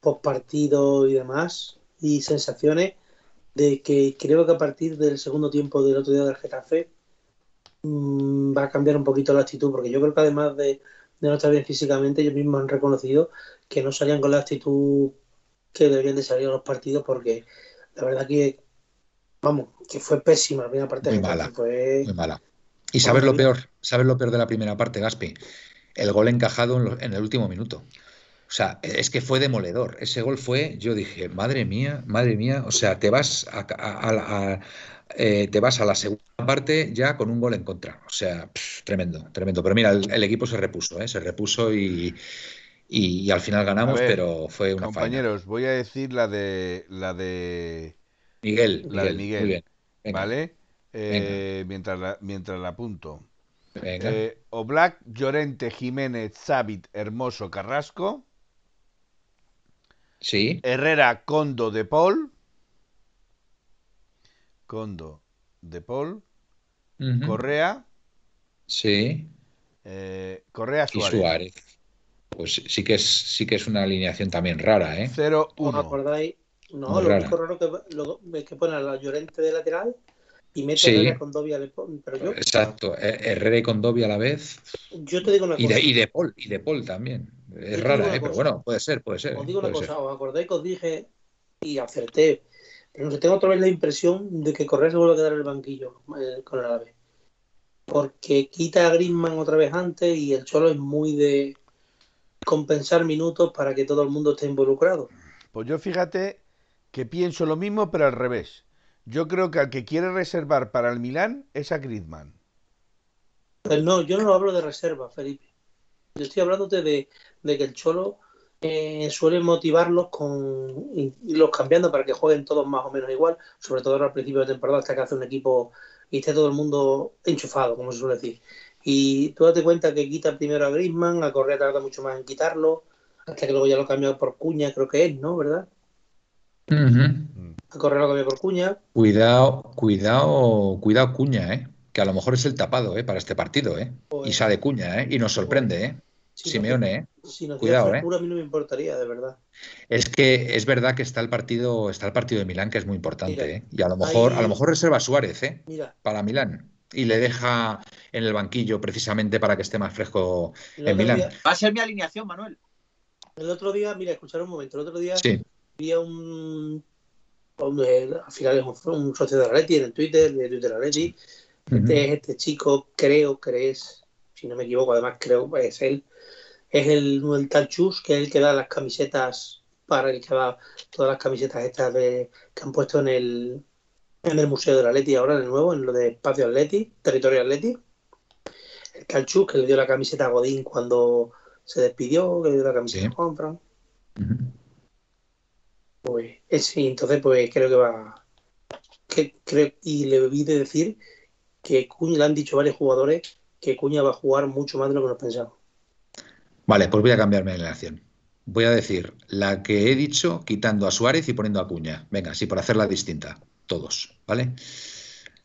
post partido y demás, y sensaciones, de que creo que a partir del segundo tiempo del otro día del Getafe mm, va a cambiar un poquito la actitud, porque yo creo que además de, de no estar bien físicamente, ellos mismos han reconocido que no salían con la actitud que deberían de salir a los partidos, porque la verdad que, vamos, que fue pésima la primera parte Muy mala. fue... Muy mala. Y sabes lo Horrible. peor, sabes lo peor de la primera parte, Gaspi. El gol encajado en, lo- en el último minuto. O sea, es que fue demoledor. Ese gol fue, yo dije, madre mía, madre mía. O sea, te vas a, a- a- a- eh, te vas a la segunda parte ya con un gol en contra. O sea, pff, tremendo, tremendo. Pero mira, el, el equipo se repuso, ¿eh? se repuso y, y- y al final ganamos, ver, pero fue una. Compañeros, voy a decir la de la de Miguel, La de Miguel, muy bien. Venga, ¿vale? Eh, mientras la, mientras la apunto. venga. Eh, Oblak, Llorente, Jiménez, Zabit, Hermoso, Carrasco, Sí, Herrera, Condo, De Paul, Condo, De Paul, Correa, sí. eh, Correa Y Suárez. Suárez. Pues sí que es, sí que es una alineación también rara, ¿eh? 0-1. ¿Os acordáis? No, Muy lo rara. único raro que, lo- es que pone a la Llorente de lateral y mete Sí. a Herrera con pon- Pero yo, Exacto. Eh, Herrera y Condovia a la vez. yo te digo una Y cosa. de, y de Paul, y de Paul también. Es rara, ¿eh? Pero bueno, puede ser, puede ser. Os digo una cosa, ser. os acordáis que os dije y acerté. Pero no sé, tengo otra vez la impresión de que Correa se vuelve a quedar en el banquillo eh, con el AVE. Porque quita a Griezmann otra vez antes y el Cholo es muy de compensar minutos para que todo el mundo esté involucrado. Pues yo fíjate que pienso lo mismo, pero al revés. Yo creo que al que quiere reservar para el Milán es a Griezmann. Pues no, yo no hablo de reserva, Felipe. Yo estoy hablándote de, de que el Cholo eh, suele motivarlos con y- irlos cambiando para que jueguen todos más o menos igual, sobre todo al principio de temporada hasta que hace un equipo y esté todo el mundo enchufado, como se suele decir. Y tú date cuenta que quita primero a Griezmann, a Correa tarda mucho más en quitarlo, hasta que luego ya lo cambia por Cuña, creo que es, ¿no? ¿Verdad? A Correa lo cambia por Cuña. Cuidado, cuidado, cuidado Cuña, ¿eh? Que a lo mejor es el tapado, ¿eh? Para este partido, ¿eh? Pues- Y sale Cuña, ¿eh? Y nos sorprende, ¿eh? Simeone, ¿eh? Si nos Cuidado, diera ¿eh? a mí no me importaría, de verdad. Es que es verdad que está el partido, está el partido de Milán, que es muy importante, Mira, ¿eh? Y a lo mejor, ahí- a lo mejor reserva a Suárez, ¿eh? Mira, Para Milán. Y le deja en el banquillo precisamente para que esté más fresco el en Milán. día, Va a ser mi alineación, Manuel. el otro día, mira, escuchar un momento, el otro día Sí. había un, un- al final es un, un socio de Atleti en el Twitter, de Twitter Atleti, este es este chico, creo que es, si no me equivoco, además creo que es él, es el, el tal Chus, que es el que da las camisetas para el que va todas las camisetas estas de, que han puesto en el en el Museo del Atleti ahora, en el nuevo, en lo de Espacio Atleti, Territorio Atleti. El tal Chus que le dio la camiseta a Godín cuando se despidió, que le dio la camiseta Sí. a Juanfran. Ujú. Pues ese, entonces pues creo que va que creo y le vi de decir que Cuña le han dicho varios jugadores que Cuña va a jugar mucho más de lo que nos pensamos. Vale, pues voy a cambiarme de alineación. Voy a decir la que he dicho quitando a Suárez y poniendo a Cuña. Venga, sí, por hacerla distinta. Todos, ¿vale?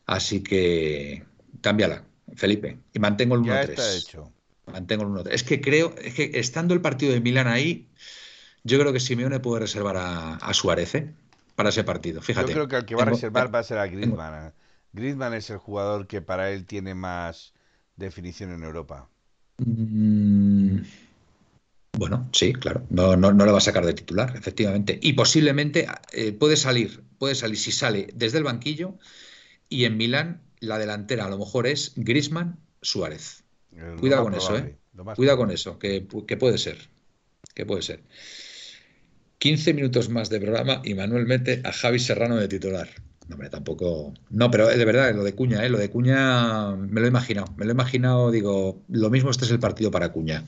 Así que cámbiala, Felipe. Y mantengo el Ya 1-3. está hecho. Mantengo el 1-3. Es que creo, es que estando el partido de Milán ahí, yo creo que Simeone puede reservar a, a Suárez ¿eh? para ese partido. Fíjate. Yo creo que el que va a Tengo- reservar va a ser a Griezmann. Griezmann es el jugador que para él tiene más definición en Europa. Mm, Bueno, sí, claro. No, no, no le va a sacar de titular, efectivamente. Y posiblemente eh, puede salir, puede salir si sale desde el banquillo y en Milán la delantera a lo mejor es Griezmann Suárez. Eh, Cuidado con eso, ¿eh? Cuidado con eso, que, que puede ser. Que puede ser. 15 minutos más de programa y Manuel mete a Javi Serrano de titular. No, hombre, tampoco. No, pero de verdad, lo de Cuña, ¿eh? Lo de Cuña me lo he imaginado. Me lo he imaginado, digo, lo mismo este es el partido para Cuña.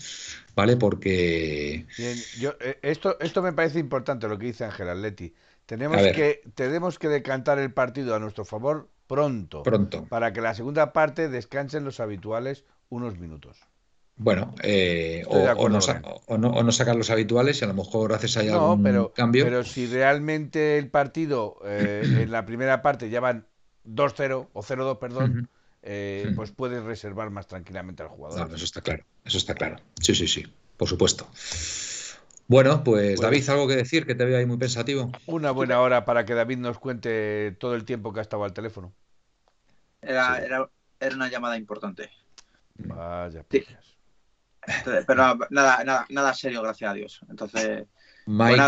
¿Vale? Porque. Bien, yo, eh, esto, esto me parece importante lo que dice Ángel Atleti. Tenemos que, tenemos que decantar el partido a nuestro favor pronto, Pronto. para que la segunda parte descansen los habituales unos minutos. Bueno, eh, o, o no, o no- o no sacar los habituales y a lo mejor haces ahí No, algún pero, cambio. pero si realmente el partido eh, en la primera parte ya van 2-0 o 0-2, perdón, eh, pues puedes reservar más tranquilamente al jugador. No, eso está claro, eso está claro. Sí, sí, sí, por supuesto. Bueno, pues Pues- David, ¿algo que decir? Que te veo ahí muy pensativo. Una buena hora para que David nos cuente todo el tiempo que ha estado al teléfono. Era, Sí. era, era una llamada importante. Vaya, Sí. Entonces, Pero nada, nada, nada serio, gracias a Dios. Entonces, Mike.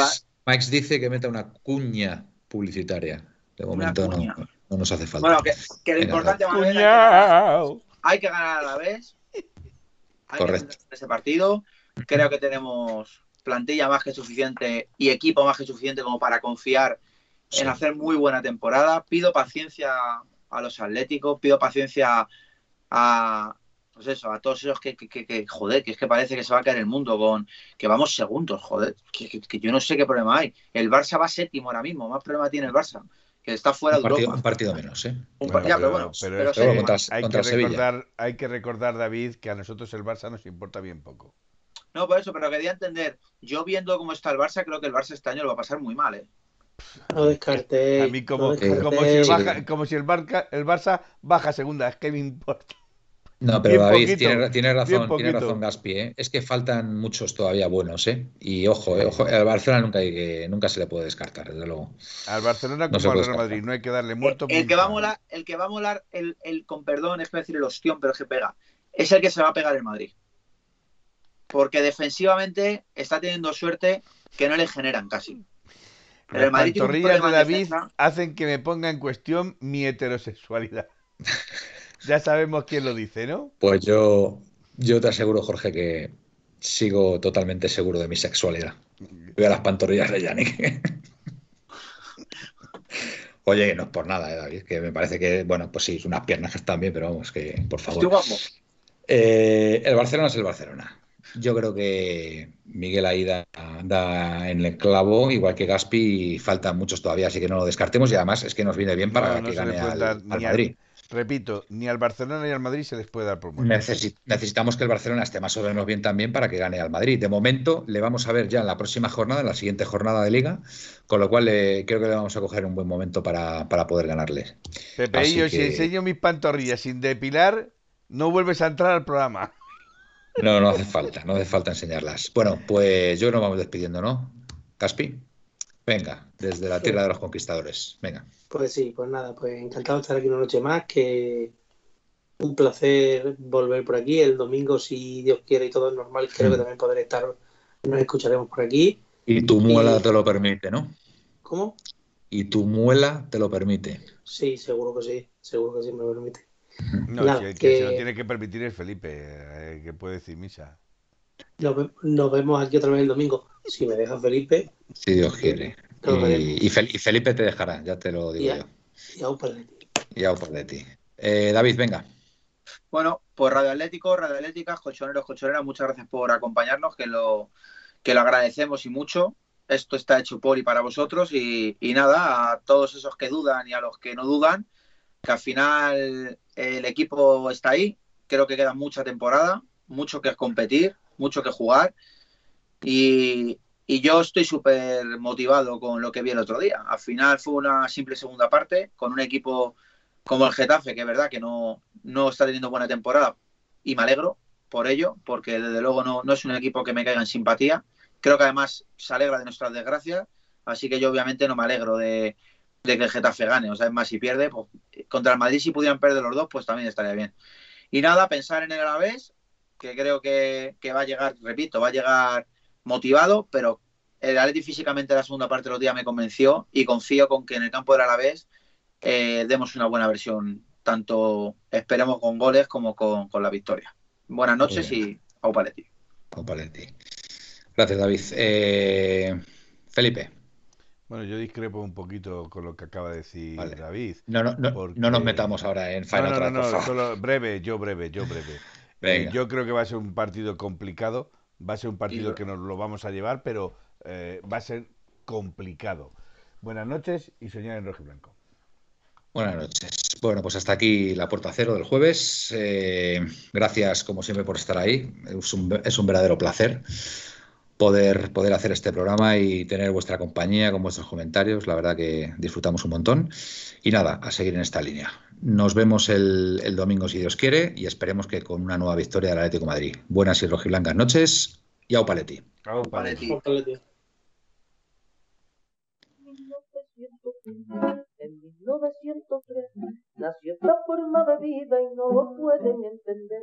Mike dice que meta una cuña publicitaria. De momento no, no nos hace falta. bueno, que, que lo Venga, importante que ganar- Cuñao. hay que ganar a la vez. Hay Correcto. que ese partido. Creo que tenemos plantilla más que suficiente y equipo más que suficiente como para confiar Sí. en hacer muy buena temporada. Pido paciencia a los atléticos, pido paciencia a pues eso, a todos esos que, que, que- que, joder, que es que parece que se va a caer el mundo con que vamos segundos, joder, que, que- que yo no sé qué problema hay. El Barça va séptimo ahora mismo, más problema tiene el Barça, que está fuera un, de partido, Europa. un partido menos, ¿eh? Un Bueno, par- ya, pero bueno, pero pero es sí, que contra- hay, contra que Sevilla. recordar, hay que recordar, David, que a nosotros el Barça nos importa bien poco. No, por eso, pero quería entender, yo viendo cómo está el Barça, creo que el Barça este año lo va a pasar muy mal, ¿eh? No descarté. A mí como, no descarté- como si, el, baja- como si el, Barca- el Barça baja a segunda, es que me importa. No, pero Bien David, poquito, tiene, tiene razón, tiene razón Gaspi, ¿eh? Es que faltan muchos todavía buenos, ¿eh? Y ojo, eh, ojo, al Barcelona nunca, hay que- nunca se le puede descartar, desde luego. Al Barcelona No como al Real Madrid, no hay que darle muerto. El que va a molar, el que va a molar, el, el- con perdón, es para decir el ostión, pero es que pega. Es el que se va a pegar el Madrid. Porque defensivamente está teniendo suerte que no le generan casi. Pero Las el pantorrillas de David defensa. hacen que me ponga en cuestión mi heterosexualidad. ya sabemos quién lo dice, ¿no? Pues yo, yo te aseguro, Jorge, que sigo totalmente seguro de mi sexualidad. Veo las pantorrillas de Yannick. Oye, no es por nada, eh, David, que me parece que, bueno, pues sí, unas piernas que están bien, pero vamos, que por favor. guapo. Eh, el Barcelona es el Barcelona. Yo creo que Miguel ahí da, da en el clavo, igual que Gaspi, faltan muchos todavía, así que no lo descartemos y además es que nos viene bien para No, que gane al, al- Madrid. Repito, ni al Barcelona ni al Madrid se les puede dar por muerto. Necesi- necesitamos que el Barcelona esté más o menos bien también para que gane al Madrid. De momento le vamos a ver ya en la próxima jornada, en la siguiente jornada de liga, con lo cual eh, creo que le vamos a coger un buen momento para, para poder ganarles. Pepeillo, Así si que- enseño mis pantorrillas sin depilar, no vuelves a entrar al programa. No, no hace falta, no hace falta enseñarlas. Bueno, pues yo nos vamos despidiendo, ¿no? Caspi, venga, desde la tierra de los conquistadores, venga. Pues sí, pues nada, pues encantado de estar aquí una noche más, que un placer volver por aquí. El domingo, si Dios quiere y todo es normal, creo que también podré estar, nos escucharemos por aquí. Y tu muela te lo permite, ¿no? ¿Cómo? Y tu muela te lo permite. Sí, seguro que sí, seguro que sí me lo permite. No, Nada, si el que, que- se lo tiene que permitir es Felipe, eh, que puede decir misa. Nos vemos aquí otra vez el domingo. Si me deja Felipe, Si Dios quiere. Y, y Fel- y Felipe te dejará, ya te lo digo yo. y aún para ti. Y a por de ti. Eh, David, venga. Bueno, pues Radio Atlético, Radio Atléticas, colchoneros, colchoneras, muchas gracias por acompañarnos, que lo, que lo agradecemos y mucho. Esto está hecho por y para vosotros y, y nada, a todos esos que dudan y a los que no dudan, que al final el equipo está ahí, creo que queda mucha temporada, mucho que competir, mucho que jugar y, yo estoy súper motivado con lo que vi el otro día. Al final fue una simple segunda parte con un equipo como el Getafe, que es verdad que no, no está teniendo buena temporada y me alegro por ello, porque desde luego no, no es un equipo que me caiga en simpatía. Creo que además se alegra de nuestras desgracias, así que yo obviamente no me alegro de, de que el Getafe gane. O sea, es más, si pierde, pues, contra el Madrid si pudieran perder los dos, pues también estaría bien. Y nada, pensar en el Alavés, que creo que, que va a llegar, repito, va a llegar motivado, pero el Atleti físicamente la segunda parte de los días me convenció y confío con que en el campo del Alavés eh, demos una buena versión, tanto esperemos con goles como con, con la victoria. Buenas noches y au paleti. Con Paletti. Gracias, David. Eh, Felipe. Bueno, yo discrepo un poquito con lo que acaba de decir Vale. David. No, no, no, Porque- no nos metamos ahora en Final no, no, no, solo breve, yo breve, yo breve. Venga. Eh, yo creo que va a ser un partido complicado, va a ser un partido Y- que nos lo vamos a llevar, pero eh, va a ser complicado. Buenas noches y soñar en rojo y blanco. Buenas noches. Bueno, pues hasta aquí la puerta cero del jueves. Eh, gracias, como siempre, por estar ahí. Es un, es un verdadero placer poder, poder hacer este programa y tener vuestra compañía con vuestros comentarios. La verdad que disfrutamos un montón. Y nada, a seguir en esta línea. Nos vemos el, el domingo, si Dios quiere, y esperemos que con una nueva victoria del Atlético de Madrid. Buenas y rojiblancas noches. Y au paletti. Au. En 1903 nació esta forma de vida y no lo pueden entender.